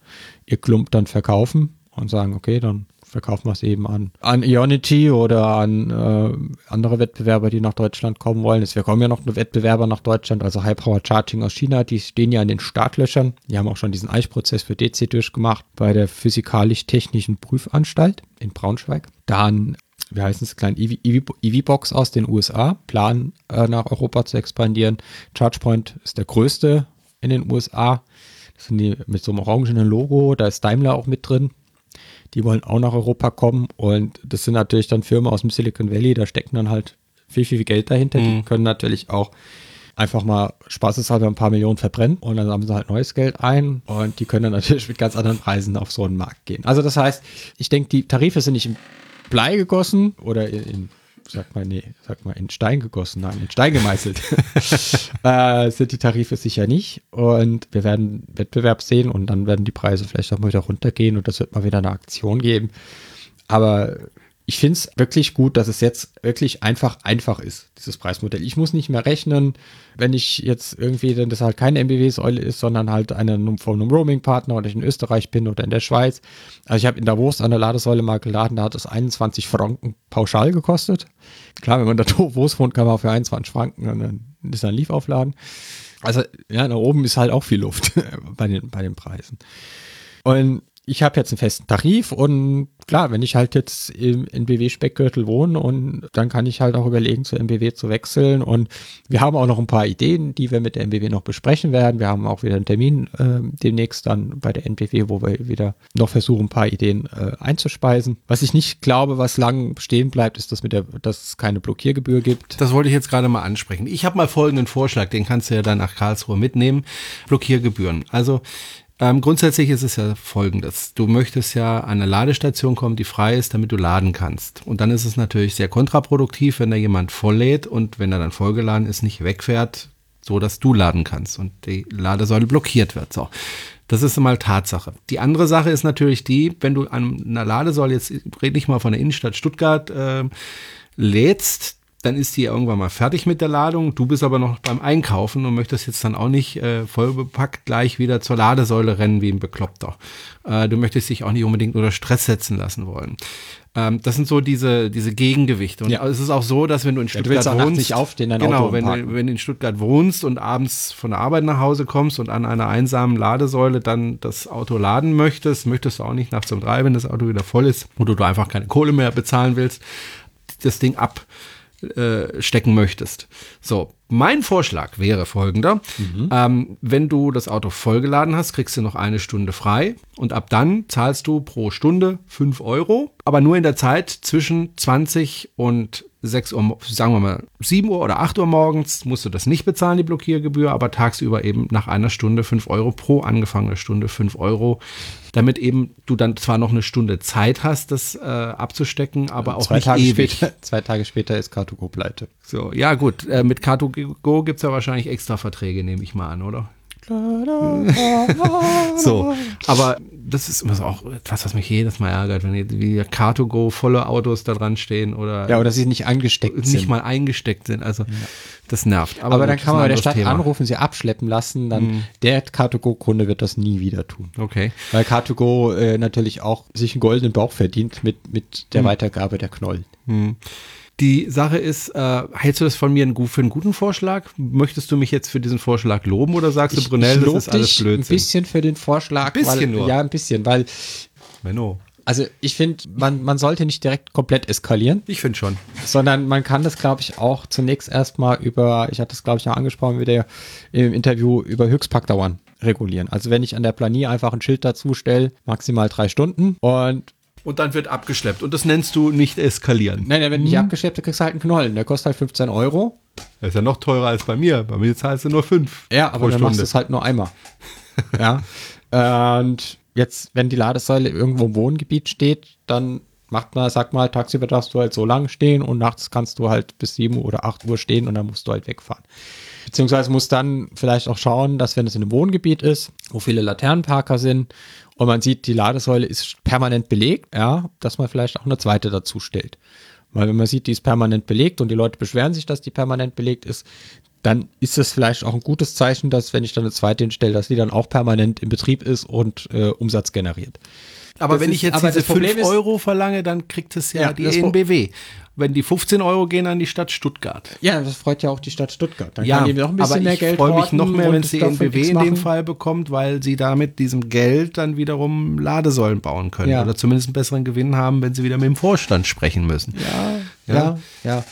ihr Klump dann verkaufen und sagen, okay, dann verkaufen wir es eben an, an Ionity oder an äh, andere Wettbewerber, die nach Deutschland kommen wollen. Es kommen ja noch Wettbewerber nach Deutschland, also High Power Charging aus China, die stehen ja in den Startlöchern. Die haben auch schon diesen Eichprozess für DC durchgemacht bei der Physikalisch-Technischen Prüfanstalt in Braunschweig. Dann wie heißt es, kleinen EV-Box aus den USA, planen äh, nach Europa zu expandieren. ChargePoint ist der größte in den USA. Das sind die mit so einem orangenen Logo, da ist Daimler auch mit drin. Die wollen auch nach Europa kommen und das sind natürlich dann Firmen aus dem Silicon Valley, da stecken dann halt viel, viel Geld dahinter. Mhm. Die können natürlich auch einfach mal spaßeshalber ein paar Millionen verbrennen und dann haben sie halt neues Geld ein und die können dann natürlich mit ganz anderen Preisen auf so einen Markt gehen. Also das heißt, ich denke, die Tarife sind nicht im Blei gegossen oder in, sag mal, nee, sag mal, in Stein gegossen, nein, in Stein gemeißelt, äh, sind die Tarife sicher nicht. Und wir werden Wettbewerb sehen und dann werden die Preise vielleicht auch mal wieder runtergehen und das wird mal wieder eine Aktion geben. Aber ich finde es wirklich gut, dass es jetzt wirklich einfach einfach ist, dieses Preismodell. Ich muss nicht mehr rechnen, wenn ich jetzt irgendwie, denn das halt keine MBW-Säule ist, sondern halt eine von einem Roaming-Partner oder ich in Österreich bin oder in der Schweiz. Also ich habe in Davos an der Ladesäule mal geladen, da hat es 21 Franken pauschal gekostet. Klar, wenn man da Davos wohnt, kann man auch für 21 Franken dann ist ein Leaf aufladen. Also ja, da oben ist halt auch viel Luft bei den, bei den Preisen. Und ich habe jetzt einen festen Tarif und klar, wenn ich halt jetzt im NBW-Speckgürtel wohne und dann kann ich halt auch überlegen, zur MBW zu wechseln. Und wir haben auch noch ein paar Ideen, die wir mit der MBW noch besprechen werden. Wir haben auch wieder einen Termin äh, demnächst dann bei der NBW, wo wir wieder noch versuchen, ein paar Ideen äh, einzuspeisen. Was ich nicht glaube, was lang stehen bleibt, ist, dass, mit der, dass es keine Blockiergebühr gibt. Das wollte ich jetzt gerade mal ansprechen. Ich habe mal folgenden Vorschlag, den kannst du ja dann nach Karlsruhe mitnehmen. Blockiergebühren. Also ähm, grundsätzlich ist es ja folgendes. Du möchtest ja an eine Ladestation kommen, die frei ist, damit du laden kannst. Und dann ist es natürlich sehr kontraproduktiv, wenn da jemand volllädt und wenn er dann vollgeladen ist, nicht wegfährt, so dass du laden kannst und die Ladesäule blockiert wird. So. Das ist mal Tatsache. Die andere Sache ist natürlich die, wenn du an einer Ladesäule, jetzt red nicht mal von der Innenstadt Stuttgart, äh, lädst, dann ist die irgendwann mal fertig mit der Ladung. Du bist aber noch beim Einkaufen und möchtest jetzt dann auch nicht äh, voll bepackt gleich wieder zur Ladesäule rennen wie ein Bekloppter. Äh, du möchtest dich auch nicht unbedingt unter Stress setzen lassen wollen. Ähm, das sind so diese, diese Gegengewichte. Und ja. es ist auch so, dass wenn du in Stuttgart ja, du wohnst, nicht aufstehen, dein genau, Auto wenn, du, wenn du in Stuttgart wohnst und abends von der Arbeit nach Hause kommst und an einer einsamen Ladesäule dann das Auto laden möchtest, möchtest du auch nicht nachts um drei, wenn das Auto wieder voll ist, oder du einfach keine Kohle mehr bezahlen willst, das Ding ab äh, stecken möchtest. So, mein Vorschlag wäre folgender. Mhm. Ähm, wenn du das Auto vollgeladen hast, kriegst du noch eine Stunde frei und ab dann zahlst du pro Stunde 5 Euro, aber nur in der Zeit zwischen 20 und 6 Uhr, sagen wir mal 7 Uhr oder 8 Uhr morgens musst du das nicht bezahlen, die Blockiergebühr, aber tagsüber eben nach einer Stunde 5 Euro pro angefangene Stunde 5 Euro, damit eben du dann zwar noch eine Stunde Zeit hast, das äh, abzustecken, aber auch zwei nicht Tage ewig. Später, zwei Tage später ist Car2Go pleite. So, ja gut, äh, mit Car2Go gibt es ja wahrscheinlich extra Verträge, nehme ich mal an, oder? so, aber das ist immer auch etwas, was mich jedes Mal ärgert, wenn wie Car2Go volle Autos da dran stehen oder ja, oder sie nicht angesteckt nicht sind. mal eingesteckt sind. Also ja. das nervt. Aber, aber dann kann man bei der Stadt Thema. anrufen, sie abschleppen lassen, dann mhm. der Car2Go-Kunde wird das nie wieder tun. Okay. Weil Car2Go äh, natürlich auch sich einen goldenen Bauch verdient mit, mit der mhm. Weitergabe der Knollen. Mhm. Die Sache ist, äh, hältst du das von mir für einen guten Vorschlag? Möchtest du mich jetzt für diesen Vorschlag loben oder sagst du, ich, Brunel, ich das ist alles Blödsinn? ein bisschen für den Vorschlag. Ein bisschen weil, nur? Ja, ein bisschen, weil Menno. Also ich finde, man, man sollte nicht direkt komplett eskalieren, Ich finde schon. sondern man kann das, glaube ich, auch zunächst erstmal über, ich hatte das, glaube ich, auch angesprochen mit der, im Interview, über Höchstpackdauern regulieren. Also wenn ich an der Planier einfach ein Schild dazu stelle, maximal drei Stunden und Und dann wird abgeschleppt. Und das nennst du nicht eskalieren. nein, der wird nicht abgeschleppt, du kriegst halt einen Knollen. Der kostet halt 15 Euro. Das ist ja noch teurer als bei mir. Bei mir zahlst du nur fünf. Ja, aber dann machst du es halt nur einmal. ja. Und jetzt, wenn die Ladesäule irgendwo im Wohngebiet steht, dann macht man, sag mal, tagsüber darfst du halt so lange stehen und nachts kannst du halt bis 7 oder 8 Uhr stehen und dann musst du halt wegfahren. Beziehungsweise musst dann vielleicht auch schauen, dass wenn es in einem Wohngebiet ist, wo viele Laternenparker sind und man sieht, die Ladesäule ist permanent belegt, ja, dass man vielleicht auch eine zweite dazu stellt. Weil wenn man sieht, die ist permanent belegt und die Leute beschweren sich, dass die permanent belegt ist, dann ist es vielleicht auch ein gutes Zeichen, dass wenn ich dann eine zweite hinstelle, dass die dann auch permanent in Betrieb ist und äh, Umsatz generiert. Aber Das wenn ist- ich jetzt diese das Problem 5 ist- Euro verlange, dann kriegt es ja, Ja, die das ENBW. Wenn die 15 Euro gehen an die Stadt Stuttgart. Ja, das freut ja auch die Stadt Stuttgart. Dann Ja, kann die noch ein bisschen aber mehr ich Geld freue mich noch mehr, wenn es die X in dem. Fall bekommt, weil sie da mit diesem Geld dann wiederum Ladesäulen bauen können. Ja. Oder zumindest einen besseren Gewinn haben, wenn sie wieder mit dem Vorstand sprechen müssen. Ja, ja, ja.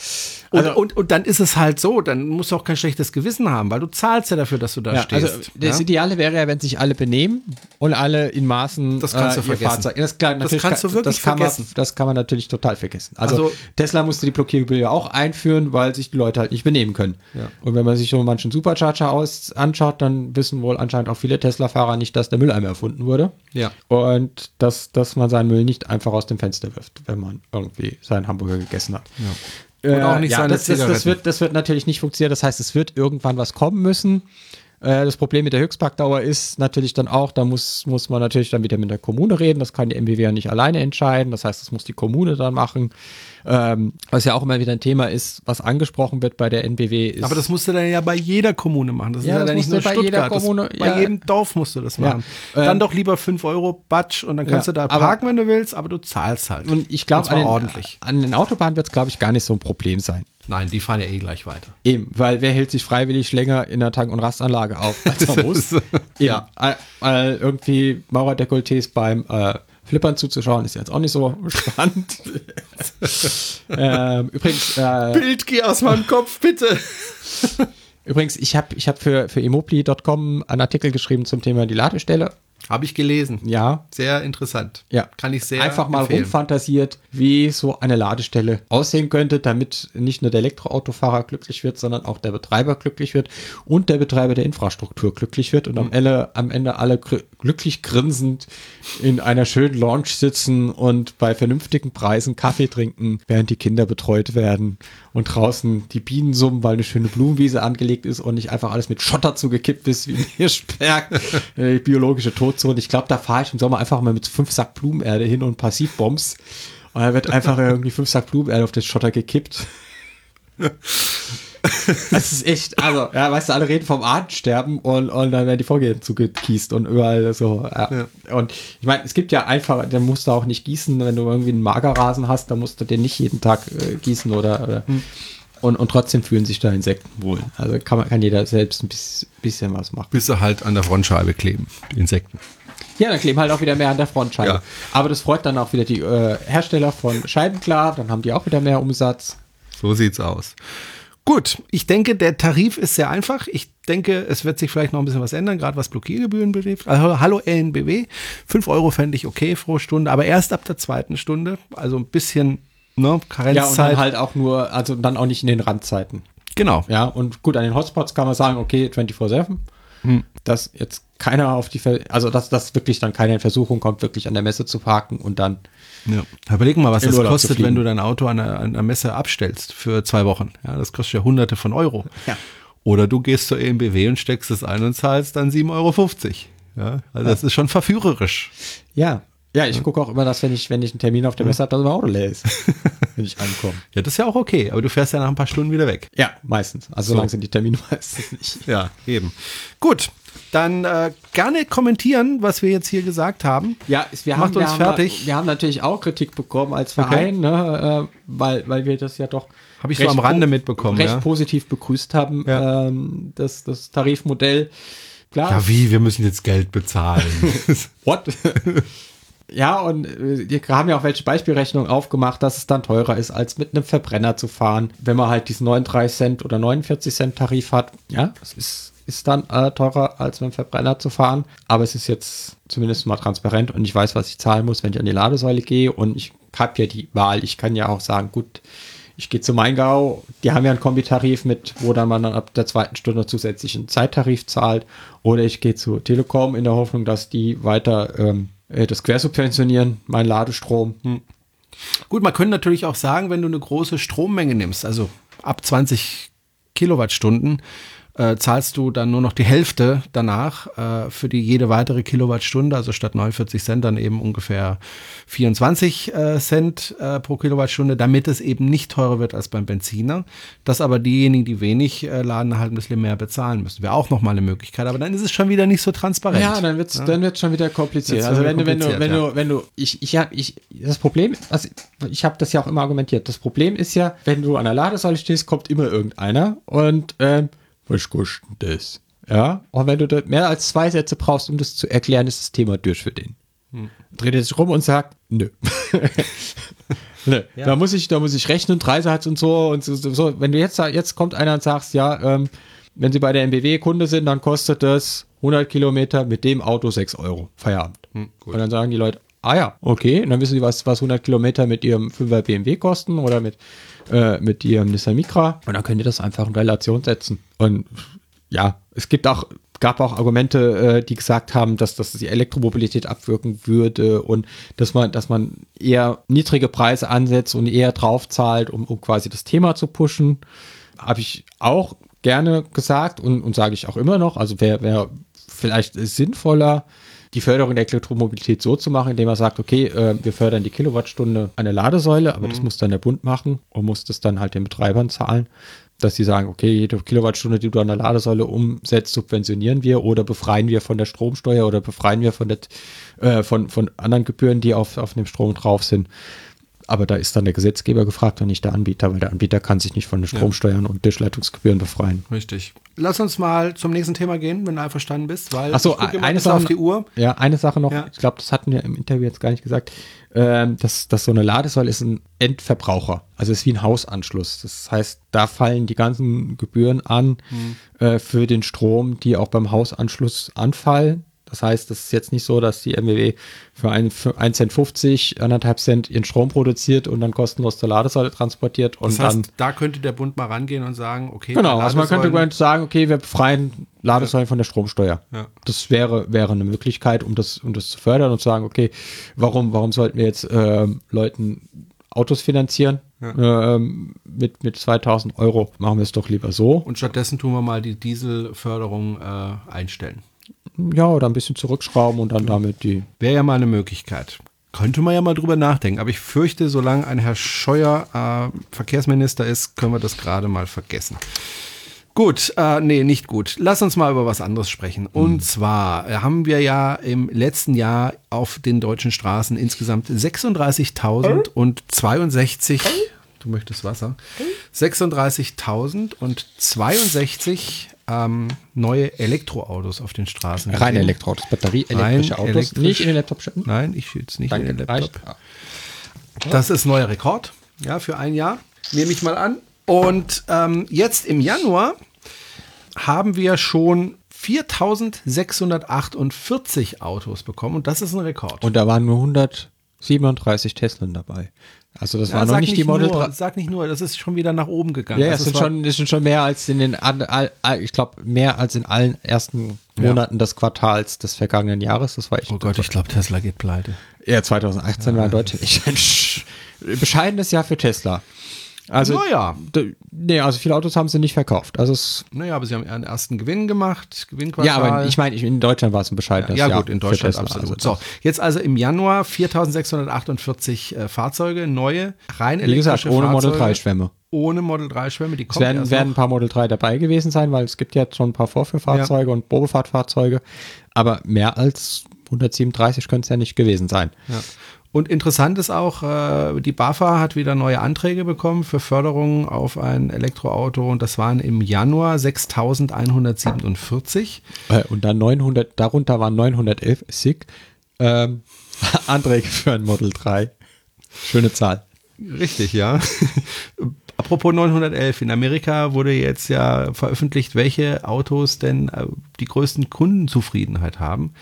Und, Also- und, und dann ist es halt so, dann musst du auch kein schlechtes Gewissen haben, weil du zahlst ja dafür, dass du da Ja, stehst. also das ja? Ideale wäre ja, wenn sich alle benehmen und alle in Maßen Das kannst du ihr vergessen. Fahrzeug- Das, klar, Das kannst du wirklich das vergessen. Man, das kann man natürlich total vergessen. Also, Also- Tesla musste die Blockiergebühr ja auch einführen, weil sich die Leute halt nicht benehmen können. Ja. Und wenn man sich so manchen Supercharger aus, anschaut, dann wissen wohl anscheinend auch viele Tesla-Fahrer nicht, dass der Mülleimer erfunden wurde. Ja. Und dass, dass man seinen Müll nicht einfach aus dem Fenster wirft, wenn man irgendwie seinen Hamburger gegessen hat. Und auch nicht ja, seine das, das, das, wird, das wird natürlich nicht funktionieren. Das heißt, es wird irgendwann was kommen müssen. Äh, Das Problem mit der Höchstparkdauer ist natürlich dann auch, da muss, muss man natürlich dann wieder mit der Kommune reden. Das kann die MBW ja nicht alleine entscheiden. Das heißt, das muss die Kommune dann machen. Ähm, was ja auch immer wieder ein Thema ist, was angesprochen wird bei der NBW ist. Aber das musst du dann ja bei jeder Kommune machen. Das Ja, ist ja das dann nicht nur bei jeder Stuttgart. Kommune- das, ja. Bei jedem Dorf musst du das Ja. machen. Dann Ähm, doch lieber 5 Euro Batsch und dann kannst Ja, du da aber- parken, wenn du willst, aber du zahlst halt. und ich glaube, an, an den Autobahnen wird es, glaube ich, gar nicht so ein Problem sein. Nein, die fahren ja eh gleich weiter. Eben, weil wer hält sich freiwillig länger in der Tank- und Rastanlage auf, als man muss? ja. Weil, weil irgendwie Maurerdekolletés beim äh, Flippern zuzuschauen, ist jetzt auch nicht so spannend. ähm, übrigens, äh, Bild, geh aus meinem Kopf, bitte. übrigens, ich habe ich hab für, für Immobli.com einen Artikel geschrieben zum Thema die Ladestelle. Habe ich gelesen. Ja, Sehr interessant. Ja. Kann ich sehr einfach mal empfehlen. rumfantasiert, wie so eine Ladestelle aussehen könnte, damit nicht nur der Elektroautofahrer glücklich wird, sondern auch der Betreiber glücklich wird und der Betreiber der Infrastruktur glücklich wird und am Ende, am Ende alle glücklich grinsend in einer schönen Lounge sitzen und bei vernünftigen Preisen Kaffee trinken, während die Kinder betreut werden und draußen die Bienen summen, weil eine schöne Blumenwiese angelegt ist und nicht einfach alles mit Schotter zugekippt ist, wie in Hirschberg, äh, biologische Todzone. Ich glaube, da fahre ich im Sommer einfach mal mit fünf Sack Blumenerde hin und Passivbombs. Und da wird einfach irgendwie fünf Sack Blumenerde auf den Schotter gekippt. Das ist echt, also, ja, weißt du, alle reden vom Artensterben und, und dann werden die Vorgehen zugekiest und überall so. Ja. Und ich meine, es gibt ja einfach, dann musst du auch nicht gießen, wenn du irgendwie einen Magerrasen hast, dann musst du den nicht jeden Tag äh, gießen oder, oder und, und trotzdem fühlen sich da Insekten wohl. Also kann man kann jeder selbst ein bisschen, bisschen was machen. Bis sie halt an der Frontscheibe kleben, die Insekten. Ja, dann kleben halt auch wieder mehr an der Frontscheibe. Ja. Aber das freut dann auch wieder die äh, Hersteller von Scheiben klar, dann haben die auch wieder mehr Umsatz. So sieht's aus. Gut, ich denke, der Tarif ist sehr einfach. Ich denke, es wird sich vielleicht noch ein bisschen was ändern, gerade was Blockiergebühren betrifft. Also, hallo LNBW, 5 Euro fände ich okay pro Stunde, aber erst ab der zweiten Stunde. Also ein bisschen ne, Ja, und Karenzzeit. dann halt auch nur, also dann auch nicht in den Randzeiten. genau. Ja, und gut, an den Hotspots kann man sagen, okay, 24-7, dass jetzt keiner auf die, Ver also dass, dass wirklich dann keiner in Versuchung kommt, wirklich an der Messe zu parken und dann, Ja. Überleg mal, was das kostet, wenn du dein Auto an einer, an einer Messe abstellst für zwei Wochen. Ja, das kostet ja hunderte von Euro. Ja. Oder du gehst zur EMBW und steckst es ein und zahlst dann 7,50 Euro. Ja, also das ist schon verführerisch. ja. Ja, ich gucke auch immer, dass wenn ich, wenn ich einen Termin auf der Messe habe, dass mein Auto leer ist, wenn ich ankomme. Ja, das ist ja auch okay, aber du fährst ja nach ein paar Stunden wieder weg. Ja, meistens. Also so lang sind die Termine meistens nicht. Ja, eben. Gut, dann äh, gerne kommentieren, was wir jetzt hier gesagt haben. Ja, wir Macht haben, uns wir haben, fertig. Wir haben natürlich auch Kritik bekommen als Verein, ne, äh, weil, weil wir das ja doch Hab ich so am recht Rande mitbekommen, recht ja. positiv begrüßt haben, Ja. ähm, das, das Tarifmodell. Klar, Ja, wie? Wir müssen jetzt Geld bezahlen. what? Ja, und äh, wir haben ja auch welche Beispielrechnungen aufgemacht, dass es dann teurer ist, als mit einem Verbrenner zu fahren, wenn man halt diesen 39 Cent oder 49 Cent Tarif hat. Ja, das ist, ist dann äh, teurer, als mit dem Verbrenner zu fahren. Aber es ist jetzt zumindest mal transparent und ich weiß, was ich zahlen muss, wenn ich an die Ladesäule gehe und ich habe ja die Wahl. Ich kann ja auch sagen, gut, ich gehe zu Maingau, die haben ja einen Kombitarif mit, wo dann man dann ab der zweiten Stunde zusätzlichen Zeittarif zahlt. Oder ich gehe zu Telekom in der Hoffnung, dass die weiter ähm, äh, das quersubventionieren, mein Ladestrom. Hm. Gut, man könnte natürlich auch sagen, wenn du eine große Strommenge nimmst, also ab 20 Kilowattstunden, äh, zahlst du dann nur noch die Hälfte danach äh, für die jede weitere Kilowattstunde, also statt 49 Cent dann eben ungefähr 24 äh, Cent äh, pro Kilowattstunde, damit es eben nicht teurer wird als beim Benziner. Dass aber diejenigen, die wenig äh, laden, halt ein bisschen mehr bezahlen müssen. Wäre auch nochmal eine Möglichkeit, aber dann ist es schon wieder nicht so transparent. Ja, dann wird es ja. dann wird's schon wieder kompliziert. Wird's Also wenn du, wenn du, wenn kompliziert, du, wenn du, ich, ich habe, ich, das Problem, also ich habe das ja auch immer argumentiert. Das Problem ist ja, wenn du an der Ladesäule stehst, kommt immer irgendeiner und ähm, was kostet das? Ja, und wenn du dort mehr als zwei Sätze brauchst, um das zu erklären, ist das Thema durch für den. Dreht er sich rum und sagt, nö. nö. Da muss ich, da muss ich rechnen, Dreisatz und so und so, so. Wenn du jetzt, jetzt kommt einer und sagst, ja, ähm, wenn Sie bei der MBW Kunde sind, dann kostet das 100 Kilometer mit dem Auto 6 Euro. Feierabend. und dann sagen die Leute, ah ja, okay. Und dann wissen sie, was, was 100 Kilometer mit ihrem 5er BMW kosten oder mit, äh, mit ihrem Nissan Micra. Und dann könnt ihr das einfach in Relation setzen. Und ja, es gibt auch, gab auch Argumente, äh, die gesagt haben, dass das die Elektromobilität abwirken würde und dass man, dass man eher niedrige Preise ansetzt und eher drauf zahlt, um, um quasi das Thema zu pushen. Habe ich auch gerne gesagt und, und sage ich auch immer noch. Also wäre wär vielleicht sinnvoller, die Förderung der Elektromobilität so zu machen, indem man sagt, okay, äh, wir fördern die Kilowattstunde an der Ladesäule, aber das muss dann der Bund machen und muss das dann halt den Betreibern zahlen, dass sie sagen, okay, jede Kilowattstunde, die du an der Ladesäule umsetzt, subventionieren wir oder befreien wir von der Stromsteuer oder befreien wir von, der, äh, von, von anderen Gebühren, die auf, auf dem Strom drauf sind. Aber da ist dann der Gesetzgeber gefragt und nicht der Anbieter, weil der Anbieter kann sich nicht von den Stromsteuern und Durchleitungsgebühren befreien. Richtig. Lass uns mal zum nächsten Thema gehen, wenn du einverstanden bist, weil Ach so, eine Sache auf die Uhr. Ja, eine Sache noch. Ja. Ich glaube, das hatten wir im Interview jetzt gar nicht gesagt. Ähm, dass, dass so eine Ladesäule ist ein Endverbraucher. Also ist wie ein Hausanschluss. Das heißt, da fallen die ganzen Gebühren an Mhm. äh, für den Strom, die auch beim Hausanschluss anfallen. Das heißt, das ist jetzt nicht so, dass die MWW für ein- für 1,50 Cent, 50, anderthalb Cent ihren Strom produziert und dann kostenlos zur Ladesäule transportiert und Das heißt, dann da könnte der Bund mal rangehen und sagen, okay, Genau, also man könnte sagen, okay, wir befreien Ladesäulen von der Stromsteuer. Ja. Das wäre, wäre eine Möglichkeit, um das, um das zu fördern und zu sagen, okay, warum, warum sollten wir jetzt ähm, Leuten Autos finanzieren ähm, mit, mit 2000 Euro? Machen wir es doch lieber so. und stattdessen tun wir mal die Dieselförderung äh, einstellen. Ja, oder ein bisschen zurückschrauben und dann damit die. Wäre ja mal eine Möglichkeit. Könnte man ja mal drüber nachdenken. Aber ich fürchte, solange ein Herr Scheuer äh, Verkehrsminister ist, können wir das gerade mal vergessen. Gut, äh, nee, nicht gut. Lass uns mal über was anderes sprechen. Und zwar äh, haben wir ja im letzten Jahr auf den deutschen Straßen insgesamt 36.062. Du möchtest Wasser? 36.062 ähm, neue Elektroautos auf den Straßen. Reine. Elektroautos, Batterie, Rein elektrische Autos. elektrisch. Nicht in den Laptop schütten. Nein, ich jetzt nicht in den Danke. Laptop. Reicht. Das ist neuer Rekord, ja, für ein Jahr. Nehme ich mal an. Und ähm, jetzt im Januar haben wir schon 4648 Autos bekommen und das ist ein Rekord. Und da waren nur 137 Tesla dabei. Also das Ja, war noch sag nicht die Model nur, 3. Sag nicht nur, das ist schon wieder nach oben gegangen. Ja, ja, es sind war- schon, es sind schon mehr als in den, ich glaube, mehr als in allen ersten Monaten des Quartals des vergangenen Jahres. Das war echt. Oh Gott, ich glaube, Tesla geht pleite. Ja, 2018 war in Deutschland echt ein sch- bescheidenes Jahr für Tesla. Also, Naja. nee, also viele Autos haben sie nicht verkauft. Also es, Naja, aber sie haben einen ersten Gewinn gemacht, Gewinnquartal. ja, aber ich meine, in Deutschland war es ein bescheidenes Ja, Jahr. gut, in Deutschland absolut. Also so, jetzt also im Januar 4648 äh, Fahrzeuge, neue, rein Wie gesagt, elektrische ohne Model Fahrzeuge. 3 Schwämme. Ohne Model 3 Schwämme, die Es kommen werden, erst werden ein paar Model 3 dabei gewesen sein, weil es gibt jetzt schon ein paar Vorführfahrzeuge und Probefahrtfahrzeuge. Aber mehr als 137 können es ja nicht gewesen sein. Ja. Und interessant ist auch, äh, die BAFA hat wieder neue Anträge bekommen für Förderung auf ein Elektroauto und das waren im Januar 6147. Äh, Und dann 900, darunter waren 911 SIG. Ähm, Anträge für ein Model 3. Schöne Zahl. Richtig, ja. Apropos 911, in Amerika wurde jetzt ja veröffentlicht, welche Autos denn äh, die größten Kundenzufriedenheit haben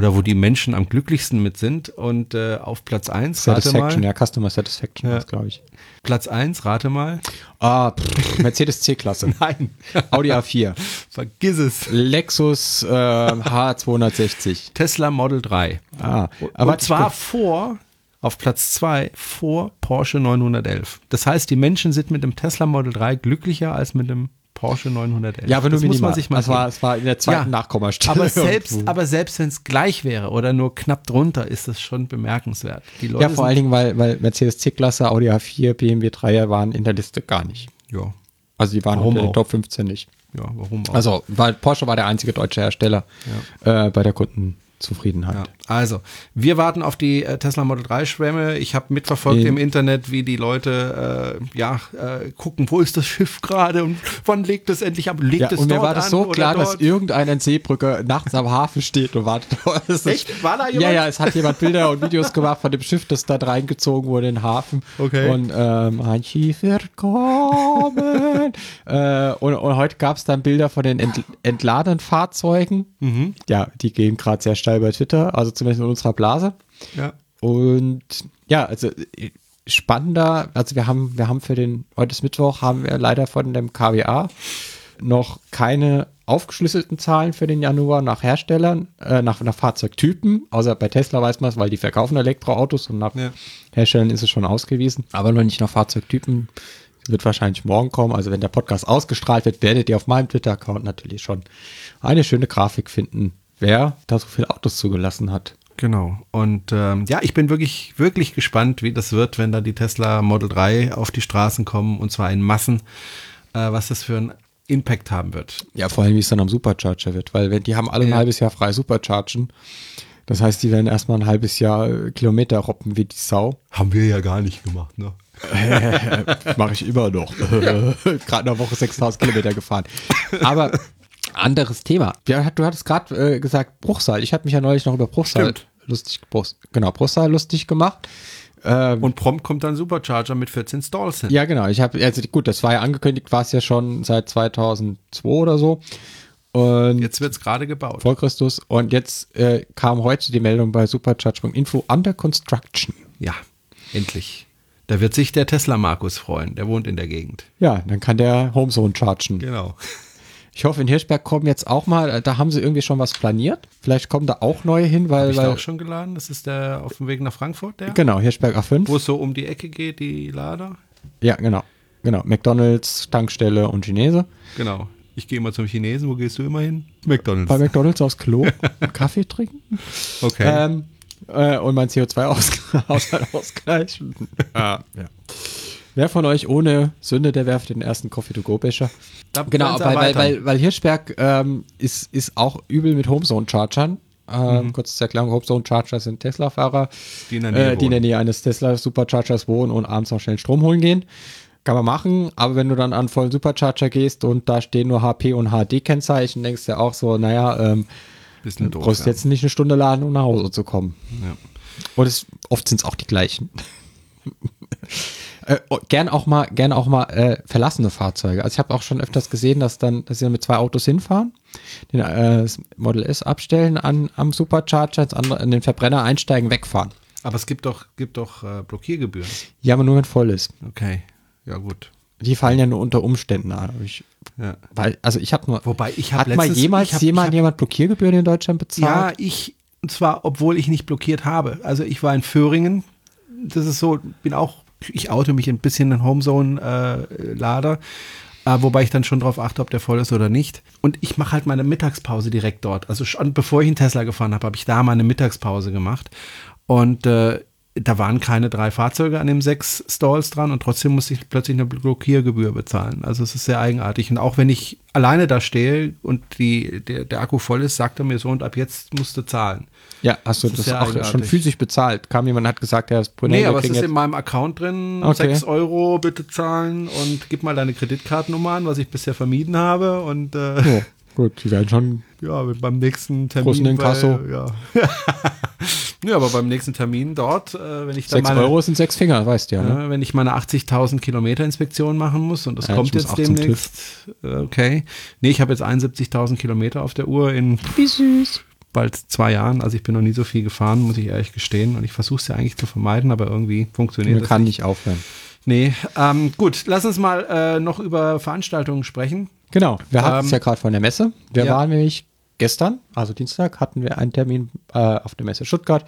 oder wo die Menschen am glücklichsten mit sind. Und äh, auf Platz 1, rate mal. ja, Customer Satisfaction, Ja. glaube ich. Platz 1, rate mal. Ah, pff, Mercedes C-Klasse. Nein. Audi A4. Vergiss es. Lexus äh, H260. Tesla Model 3. Ah, Und aber zwar vor, auf Platz 2, vor Porsche 911. Das heißt, die Menschen sind mit dem Tesla Model 3 glücklicher als mit dem Porsche 911. ja, aber nur das muss minimal. man sich mal das war, es war in der zweiten Ja, Nachkommastelle. aber selbst, irgendwo. aber selbst wenn es gleich wäre oder nur knapp drunter, ist das schon bemerkenswert. Ja, vor allen Dingen, weil, weil Mercedes C-Klasse, Audi A4, BMW 3er waren in der Liste gar nicht. ja, Also die waren Warum unter den? Top 15 nicht. ja, warum auch? Also weil Porsche war der einzige deutsche Hersteller äh, bei der Kundenzufriedenheit. Ja, also, wir warten auf die äh, Tesla Model 3 Schwämme. Ich habe mitverfolgt Nee. im Internet, wie die Leute äh, ja äh, gucken, wo ist das Schiff gerade und wann legt es endlich ab? Legt Ja, es und mir dort war das so klar, dass dort? irgendein Seebrücke nachts am Hafen steht und wartet. Echt? War da jemand? Ja, ja, es hat jemand Bilder und Videos gemacht von dem Schiff, das da reingezogen wurde in den Hafen. Okay. Und ähm, ein Schiff wird kommen. äh, und, und heute gab es dann Bilder von den ent, entladenen Fahrzeugen. Mhm. Ja, die gehen gerade sehr steil bei Twitter, also zumindest in unserer Blase. Ja. Und ja, also äh, spannender, also wir haben, wir haben für den, heute ist Mittwoch, haben wir leider von dem KWA noch keine aufgeschlüsselten Zahlen für den Januar nach Herstellern, äh, nach, nach Fahrzeugtypen, außer bei Tesla weiß man es, weil die verkaufen Elektroautos und nach Ja. Herstellern ist es schon ausgewiesen, aber noch nicht nach Fahrzeugtypen. Wird wahrscheinlich morgen kommen. Also wenn der Podcast ausgestrahlt wird, werdet ihr auf meinem Twitter-Account natürlich schon eine schöne Grafik finden, wer da so viele Autos zugelassen hat. Genau. Und ähm, ja, ich bin wirklich, wirklich gespannt, wie das wird, wenn da die Tesla Model 3 auf die Straßen kommen und zwar in Massen, äh, was das für einen Impact haben wird. Ja, vor allem, wie es dann am Supercharger wird, weil die haben alle ein Ja. halbes Jahr frei Superchargen. Das heißt, die werden erstmal ein halbes Jahr äh, Kilometer robben wie die Sau. Haben wir ja gar nicht gemacht, ne? Mache ich immer noch. Gerade in der Woche 6000 Kilometer gefahren. Aber anderes Thema. Ja, du hattest gerade äh, gesagt Bruchsal. Ich habe mich ja neulich noch über Bruchsal Stimmt. lustig, Bruchs, genau, Bruchsal lustig gemacht. Ähm, Und prompt kommt dann Supercharger mit 14 Stalls hin. ja, genau. Ich habe, also gut, das war ja angekündigt, war es ja schon seit 2002 oder so. Und Jetzt wird's gerade gebaut. vor Christus. Und jetzt äh, kam heute die Meldung bei supercharge.info under construction. Ja, endlich. Da wird sich der Tesla Markus freuen. Der wohnt in der Gegend. Ja, dann kann der Homezone chargen. Genau. Ich hoffe, in Hirschberg kommen jetzt auch mal, äh, da haben sie irgendwie schon was planiert. Vielleicht kommen da auch neue hin, weil, Habe ich da weil auch schon geladen? Das ist der auf dem Weg nach Frankfurt, der? genau, Hirschberg A5. Wo es so um die Ecke geht, die Lader? Ja, genau. Genau, McDonalds, Tankstelle und Chinese. Genau. Ich gehe immer zum Chinesen. Wo gehst du immer hin? McDonalds. Bei McDonalds aufs Klo Kaffee trinken. okay. Ähm, äh, und mein CO2-Haushalt ausgleichen. ja, ja. Wer von euch ohne Sünde, der werft den ersten Coffee-to-go-Becher. Genau, weil, weil, weil, weil Hirschberg ähm, ist, ist auch übel mit Homezone-Chargern. Ähm, Mhm. Kurz zur Erklärung, Homezone-Charger sind Tesla-Fahrer, Die in der Nähe äh, die in der. Nähe eines Tesla-Superchargers wohnen und abends noch schnell Strom holen gehen. Kann man machen, aber wenn du dann an vollen Supercharger gehst und da stehen nur HP und HD-Kennzeichen, denkst du ja auch so, naja, ähm, Bisschen du doof. brauchst ja. jetzt nicht eine Stunde laden, um nach Hause zu kommen. Ja. Und es, oft sind es auch die gleichen. äh, oh, gern auch mal, gern auch mal äh, verlassene Fahrzeuge. Also ich habe auch schon öfters gesehen, dass dann, dass sie dann mit zwei Autos hinfahren, den äh, das Model S abstellen an, am Supercharger, ins andere, in den Verbrenner einsteigen, wegfahren. Aber es gibt doch, gibt doch äh, Blockiergebühren. Ja, aber nur wenn voll ist. Okay. Ja, gut. Die fallen ja nur unter Umständen an. Ich, Ja. weil, also ich habe nur. Wobei, ich hab Hat mal jemals hab- jemand, hab- jemand Blockiergebühren in Deutschland Ja, bezahlt? ich, und zwar, obwohl ich nicht blockiert habe. Also ich war in Föhringen. Das ist so, bin auch, ich oute mich ein bisschen in Homezone-Lader. äh, wobei ich dann schon drauf achte, ob der voll ist oder nicht. Und ich mache halt meine Mittagspause direkt dort. Also schon bevor ich einen Tesla gefahren habe, habe ich da meine Mittagspause gemacht. Und äh, da waren keine drei Fahrzeuge an dem sechs Stalls dran und trotzdem musste ich plötzlich eine Blockiergebühr bezahlen. Also es ist sehr eigenartig. Und auch wenn ich alleine da stehe und die, der, der Akku voll ist, sagt er mir so, und ab jetzt musst du zahlen. Ja, hast du Das das, auch schon physisch bezahlt? Kam jemand und hat gesagt, Herr Brunel, Nee, wir aber es ist jetzt- in meinem Account drin, Okay. 6 Euro bitte zahlen und gib mal deine Kreditkartennummer an, was ich bisher vermieden habe. Und äh, Oh, gut, die werden schon ja, beim nächsten Termin. Großen Inkasso. Weil, ja. Ja, aber beim nächsten Termin dort, äh, wenn ich dann Sechs meine, Euro sind sechs Finger, weißt du ja. Ne? äh, wenn ich meine 80.000 Kilometer Inspektion machen muss und das Ja, kommt jetzt demnächst. Äh, okay. Nee, ich habe jetzt 71.000 Kilometer auf der Uhr in Wie süß. Bald zwei Jahren. Also ich bin noch nie so viel gefahren, muss ich ehrlich gestehen. Und ich versuche es ja eigentlich zu vermeiden, aber irgendwie funktioniert Man das kann nicht aufhören. Nee, ähm, gut, lass uns mal äh, noch über Veranstaltungen sprechen. Genau, wir hatten es Ähm, ja gerade von der Messe. Wir ja. waren nämlich gestern, also Dienstag, hatten wir einen Termin äh, auf der Messe Stuttgart,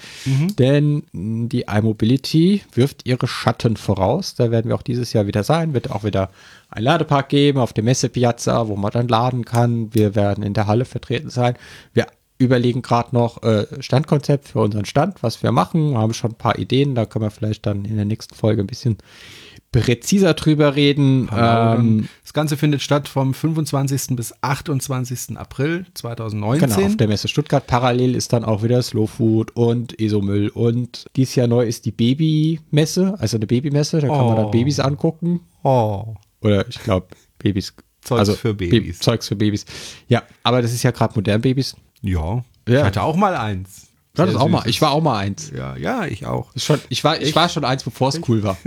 denn mh, die iMobility wirft ihre Schatten voraus. Da werden wir auch dieses Jahr wieder sein. Wird auch wieder ein Ladepark geben auf der Messe Piazza, wo man dann laden kann. Wir werden in der Halle vertreten sein. Wir überlegen gerade noch äh, Standkonzept für unseren Stand, was wir machen. Haben schon ein paar Ideen. Da können wir vielleicht dann in der nächsten Folge ein bisschen präziser drüber reden. Ähm, das Ganze findet statt vom 25. bis 28. April 2019. Genau, auf der Messe Stuttgart. Parallel ist dann auch wieder Slow Food und Esomüll. Und dieses Jahr neu ist die Babymesse, also eine Babymesse. Da kann man Oh. dann Babys angucken. oh. Oder ich glaube, Babys. Zeugs für Babys. Ba- Zeugs für Babys. Ja, aber das ist ja gerade modern Babys. Ja. Ja. Ich hatte auch mal eins. Ja, das Sehr auch mal. Ich war auch mal eins. Ja, ja, ich auch. Schon, ich, war, ich war schon eins, bevor es cool war.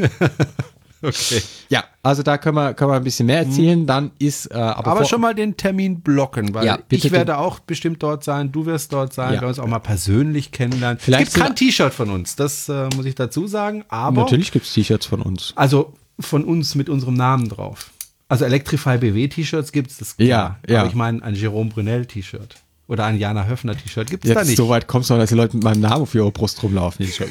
Okay. Ja, also da können wir, können wir ein bisschen mehr erzählen. Dann ist, äh, aber, Aber schon mal den Termin blocken, weil Ja, ich werde auch bestimmt dort sein, du wirst dort sein, Ja. wir uns auch mal persönlich kennenlernen. Vielleicht Gibt kein T-Shirt von uns, das äh, muss ich dazu sagen, aber Natürlich gibt es T-Shirts von uns. also von uns mit unserem Namen drauf. Also Electrify BW T-Shirts gibt es, das klar. Ja, ja. Aber ich meine ein Jerome Brunel T-Shirt oder ein Jana Höfner T-Shirt gibt es da nicht. so weit kommst du, dass die Leute mit meinem Namen auf ihrer Brust rumlaufen. Ich.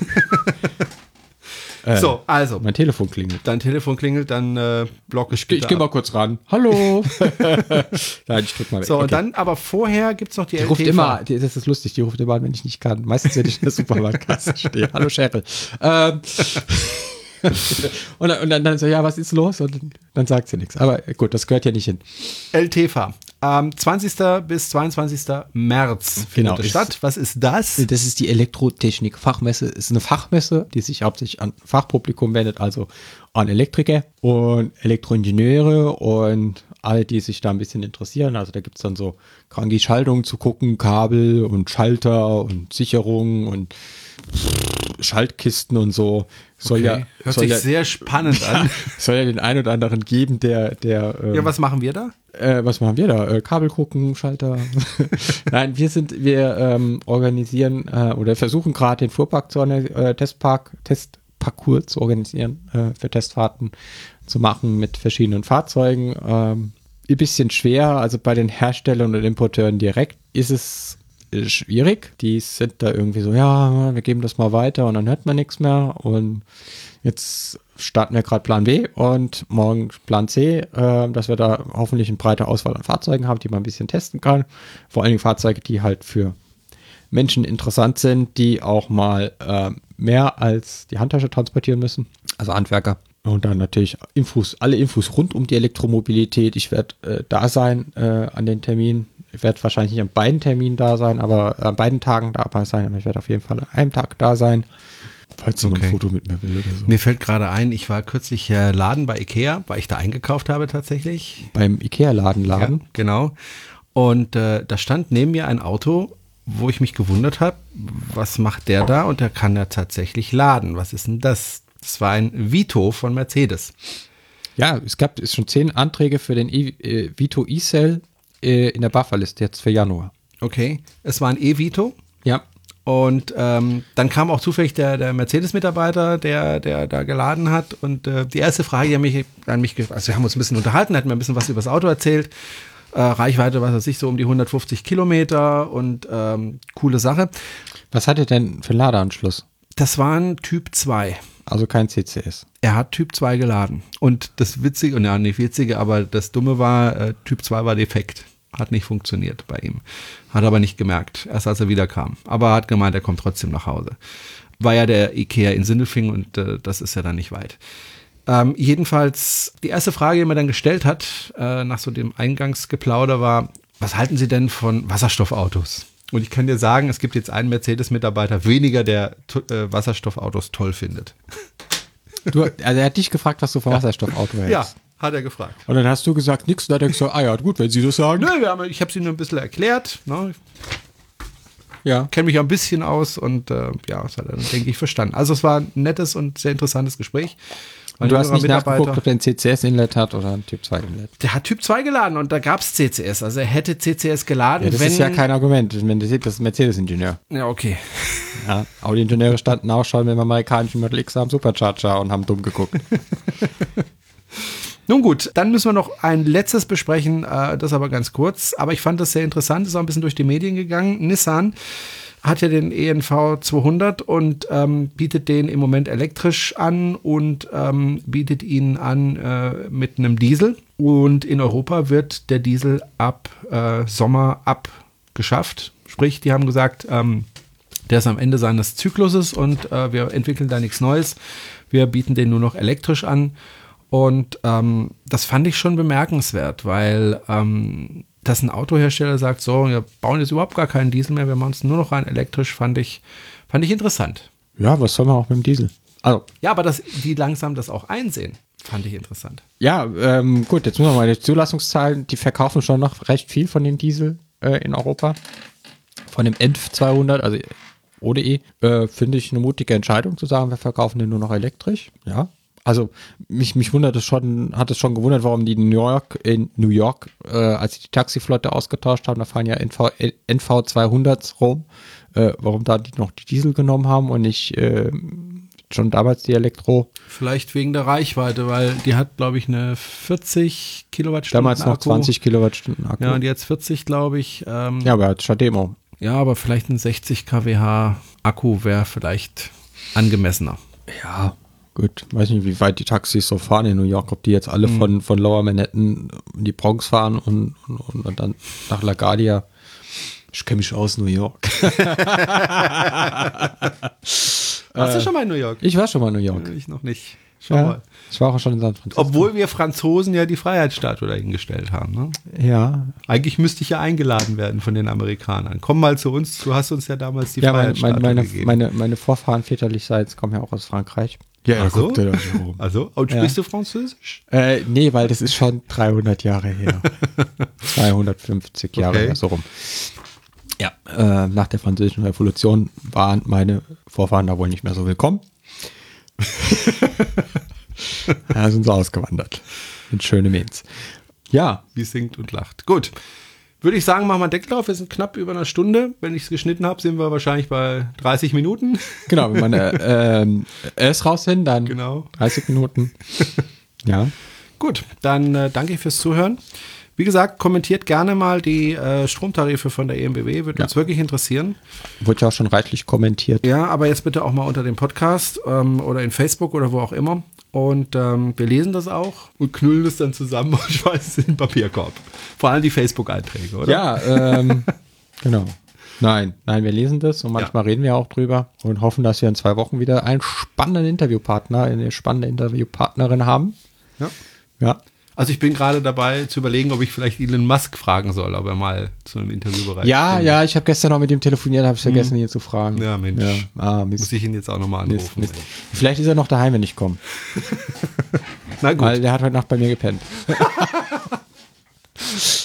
Äh, so, also, Mein Telefon klingelt. dein Telefon klingelt, dann äh, blocke ich Ich bitte gehe mal kurz ran. Hallo. Nein, ich drück mal weg. So, Okay. und dann, aber vorher gibt es noch die, Die ruft immer, die, das ist lustig, die ruft immer an, wenn ich nicht kann. Meistens, wenn ich in der Supermarktkasse stehe. Hallo Cheryl. Ähm, und dann, und dann, dann so, ja, was ist los? Und dann, dann sagt sie nichts. Aber gut, das gehört ja nicht hin. LTV. Am 20. bis 22. März findet Genau, statt. Was ist das? Das ist die Elektrotechnik-Fachmesse. Ist eine Fachmesse, die sich hauptsächlich an Fachpublikum wendet, also an Elektriker und Elektroingenieure und alle, die sich da ein bisschen interessieren. Also da gibt es dann so kranke Schaltungen zu gucken, Kabel und Schalter und Sicherungen und Schaltkisten und so. Soll ja, Hört soll sich ja, sehr spannend an. soll ja den einen oder anderen geben, der, der ähm, Ja, was machen wir da? äh, was machen wir da? Äh, Kabel gucken, Schalter. Nein, wir sind, wir ähm, organisieren äh, oder versuchen gerade den Fuhrpark zu äh, Testpark, Testparcours zu organisieren, äh, für Testfahrten zu machen mit verschiedenen Fahrzeugen. Ähm, ein bisschen schwer, also bei den Herstellern und Importeuren direkt ist es schwierig. Die sind da irgendwie so, ja, wir geben das mal weiter und dann hört man nichts mehr. Und jetzt starten wir gerade Plan B und morgen Plan C, äh, dass wir da hoffentlich eine breite Auswahl an Fahrzeugen haben, die man ein bisschen testen kann. Vor allen Dingen Fahrzeuge, die halt für Menschen interessant sind, die auch mal äh, mehr als die Handtasche transportieren müssen, also Handwerker. Und dann natürlich Infos, alle Infos rund um die Elektromobilität. Ich werde äh, da sein äh, an den Terminen. Ich werde wahrscheinlich nicht an beiden Terminen da sein, aber an beiden Tagen dabei sein. Aber ich werde auf jeden Fall an einem Tag da sein. Falls jemand Okay. ein Foto mit mir will oder so. Mir fällt gerade ein, ich war kürzlich äh, Laden bei Ikea, weil ich da eingekauft habe tatsächlich. Beim Ikea-Laden laden. Ja, genau. Und äh, da stand neben mir ein Auto, wo ich mich gewundert habe, was macht der da? Und der kann ja tatsächlich laden. Was ist denn das? Das war ein Vito von Mercedes. Ja, es gab es schon zehn Anträge für den e äh, Vito E-Cell äh, in der Bufferliste jetzt für Januar. Okay. Es war ein E-Vito. Ja. Und ähm, dann kam auch zufällig der, der Mercedes-Mitarbeiter, der, der da geladen hat. Und äh, die erste Frage, die er mich, an mich, also wir haben uns ein bisschen unterhalten, er hat mir ein bisschen was über das Auto erzählt. Äh, Reichweite, was weiß ich, so um die 150 Kilometer und ähm, coole Sache. Was hat er denn für einen Ladeanschluss? Das war ein Typ 2. Also kein CCS. Er hat Typ 2 geladen. Und das Witzige, und ja, nicht Witzige, aber das Dumme war, äh, Typ 2 war defekt. Hat nicht funktioniert bei ihm. Hat aber nicht gemerkt, erst als er wiederkam. Aber er hat gemeint, er kommt trotzdem nach Hause. War ja der Ikea in Sindelfing und äh, das ist ja dann nicht weit. Ähm, jedenfalls, die erste Frage, die mir dann gestellt hat, äh, nach so dem Eingangsgeplauder war, was halten Sie denn von Wasserstoffautos? Und ich kann dir sagen, es gibt jetzt einen Mercedes-Mitarbeiter weniger, der äh, Wasserstoffautos toll findet. Du, also er hat dich gefragt, was du vom Wasserstoffauto hältst. Ja, hat er gefragt. Und dann hast du gesagt, nix, dann hat er gesagt, ah ja, gut, wenn Sie das sagen. Nö, haben, ich habe sie nur ein bisschen erklärt. Ne? Ja. kenne mich ja ein bisschen aus und äh, ja, das hat er, dann, denke ich, verstanden. Also es war ein nettes und sehr interessantes Gespräch. Und du hast nicht nachgeguckt, ob der ein CCS-Inlet hat oder ein Typ 2-Inlet. Der hat Typ 2 geladen und da gab es CCS. Also er hätte CCS geladen, Ja, das wenn. ist ja kein Argument. Das ist ein Mercedes-Ingenieur. ja, okay. Ja, Audi-Ingenieure standen auch schon mit dem amerikanischen Model X am Supercharger und haben dumm geguckt. Nun gut, dann müssen wir noch ein letztes besprechen, äh, das aber ganz kurz. Aber ich fand das sehr interessant, ist auch ein bisschen durch die Medien gegangen. Nissan hat ja den ENV 200 und ähm, bietet den im Moment elektrisch an und ähm, bietet ihn an äh, mit einem Diesel. Und in Europa wird der Diesel ab äh, Sommer abgeschafft. Sprich, die haben gesagt, ähm, der ist am Ende seines Zykluses und äh, wir entwickeln da nichts Neues. Wir bieten den nur noch elektrisch an. Und ähm, das fand ich schon bemerkenswert, weil ähm, dass ein Autohersteller sagt, so, wir bauen jetzt überhaupt gar keinen Diesel mehr, wir machen es nur noch rein elektrisch, fand ich, fand ich interessant. Ja, was soll man auch mit dem Diesel? Also, Ja, aber dass die langsam das auch einsehen, fand ich interessant. ja, ähm, gut, jetzt müssen wir mal die Zulassungszahlen, die verkaufen schon noch recht viel von dem Diesel äh, in Europa. Von dem ENF 200, also ohne E, äh, finde ich eine mutige Entscheidung zu sagen, wir verkaufen den nur noch elektrisch. Ja. Also mich, mich wundert es schon, hat es schon gewundert, warum die in New York, in New York, äh, als sie die Taxiflotte ausgetauscht haben, da fahren ja NV, NV 200s rum, äh, warum da die noch die Diesel genommen haben und nicht äh, schon damals die Elektro. Vielleicht wegen der Reichweite, weil die hat, glaube ich, eine 40 Kilowattstunden Damals noch Akku. 20 Kilowattstunden Akku. Ja, und jetzt 40, glaube ich. Ähm, ja, aber statt Demo. Ja, aber vielleicht ein 60 kWh Akku wäre vielleicht angemessener. Ja, gut. Weiß nicht, wie weit die Taxis so fahren in New York, ob die jetzt alle von, von Lower Manhattan in die Bronx fahren und, und, und dann nach LaGuardia. Ich kenne mich aus New York. Warst du schon mal in New York? Ich war schon mal in New York. Ich noch nicht. Schau Ja, mal. ich war auch schon in San Francisco. Obwohl wir Franzosen ja die Freiheitsstatue dahingestellt haben. Ne? ja, Eigentlich müsste ich ja eingeladen werden von den Amerikanern. Komm mal zu uns, du hast uns ja damals die ja meine, Freiheitsstatue meine, meine, gegeben. meine, meine Vorfahren väterlichseits kommen ja auch aus Frankreich. Ja, Ach so? guck dir das mal um. also, und Ja. sprichst du Französisch? Äh, nee, weil das ist schon 300 Jahre her. 250 Jahre Okay. her, so rum. Ja, äh, nach der Französischen Revolution waren meine Vorfahren da wohl nicht mehr so willkommen. da sind sie ausgewandert. In schöne Mens. Ja, Wie singt und lacht. Gut. Würde ich sagen, machen wir einen Deckel drauf. Wir sind knapp über einer Stunde. Wenn ich es geschnitten habe, sind wir wahrscheinlich bei 30 Minuten. genau, wenn man äh, es raus sind, dann Genau. 30 Minuten. Ja. Gut, dann äh, danke ich fürs Zuhören. Wie gesagt, kommentiert gerne mal die äh, Stromtarife von der EMBW, würde Ja. uns wirklich interessieren. Wurde ja auch schon reichlich kommentiert. Ja, aber jetzt bitte auch mal unter dem Podcast ähm, oder in Facebook oder wo auch immer. Und ähm, wir lesen das auch und knüllen es dann zusammen und schmeißen es in den Papierkorb. Vor allem die Facebook-Einträge, oder? Ja, ähm, genau. Nein, nein, wir lesen das und manchmal reden wir auch drüber und hoffen, dass wir in zwei Wochen wieder einen spannenden Interviewpartner, eine spannende Interviewpartnerin haben. Ja. Ja. Also ich bin gerade dabei zu überlegen, ob ich vielleicht Elon Musk fragen soll, ob er mal zu einem Interview bereit Ja, ist. ja, ich habe gestern noch mit ihm telefoniert, habe ich vergessen, ihn zu fragen. Ja, Mensch. Ja. Ah, Mist. Muss ich ihn jetzt auch nochmal Mist, anrufen. Mist. Vielleicht ist er noch daheim, wenn ich komme. Na gut, Weil der hat heute Nacht bei mir gepennt.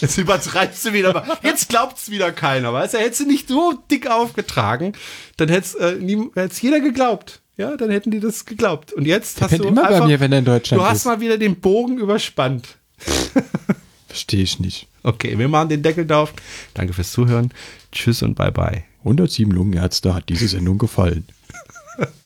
jetzt übertreibst du wieder. Jetzt glaubt's wieder keiner, weißt du? Hättest du nicht so dick aufgetragen, dann hätte äh, nie- hätt's jeder geglaubt. Ja, dann hätten die das geglaubt. Und jetzt hast pennt du immer bei einfach, mir, wenn er in Deutschland Du hast ist. mal wieder den Bogen überspannt. Verstehe ich nicht. Okay, wir machen den Deckel drauf. Danke fürs Zuhören. Tschüss und bye bye. 107 Lungenärzte hat diese Sendung gefallen.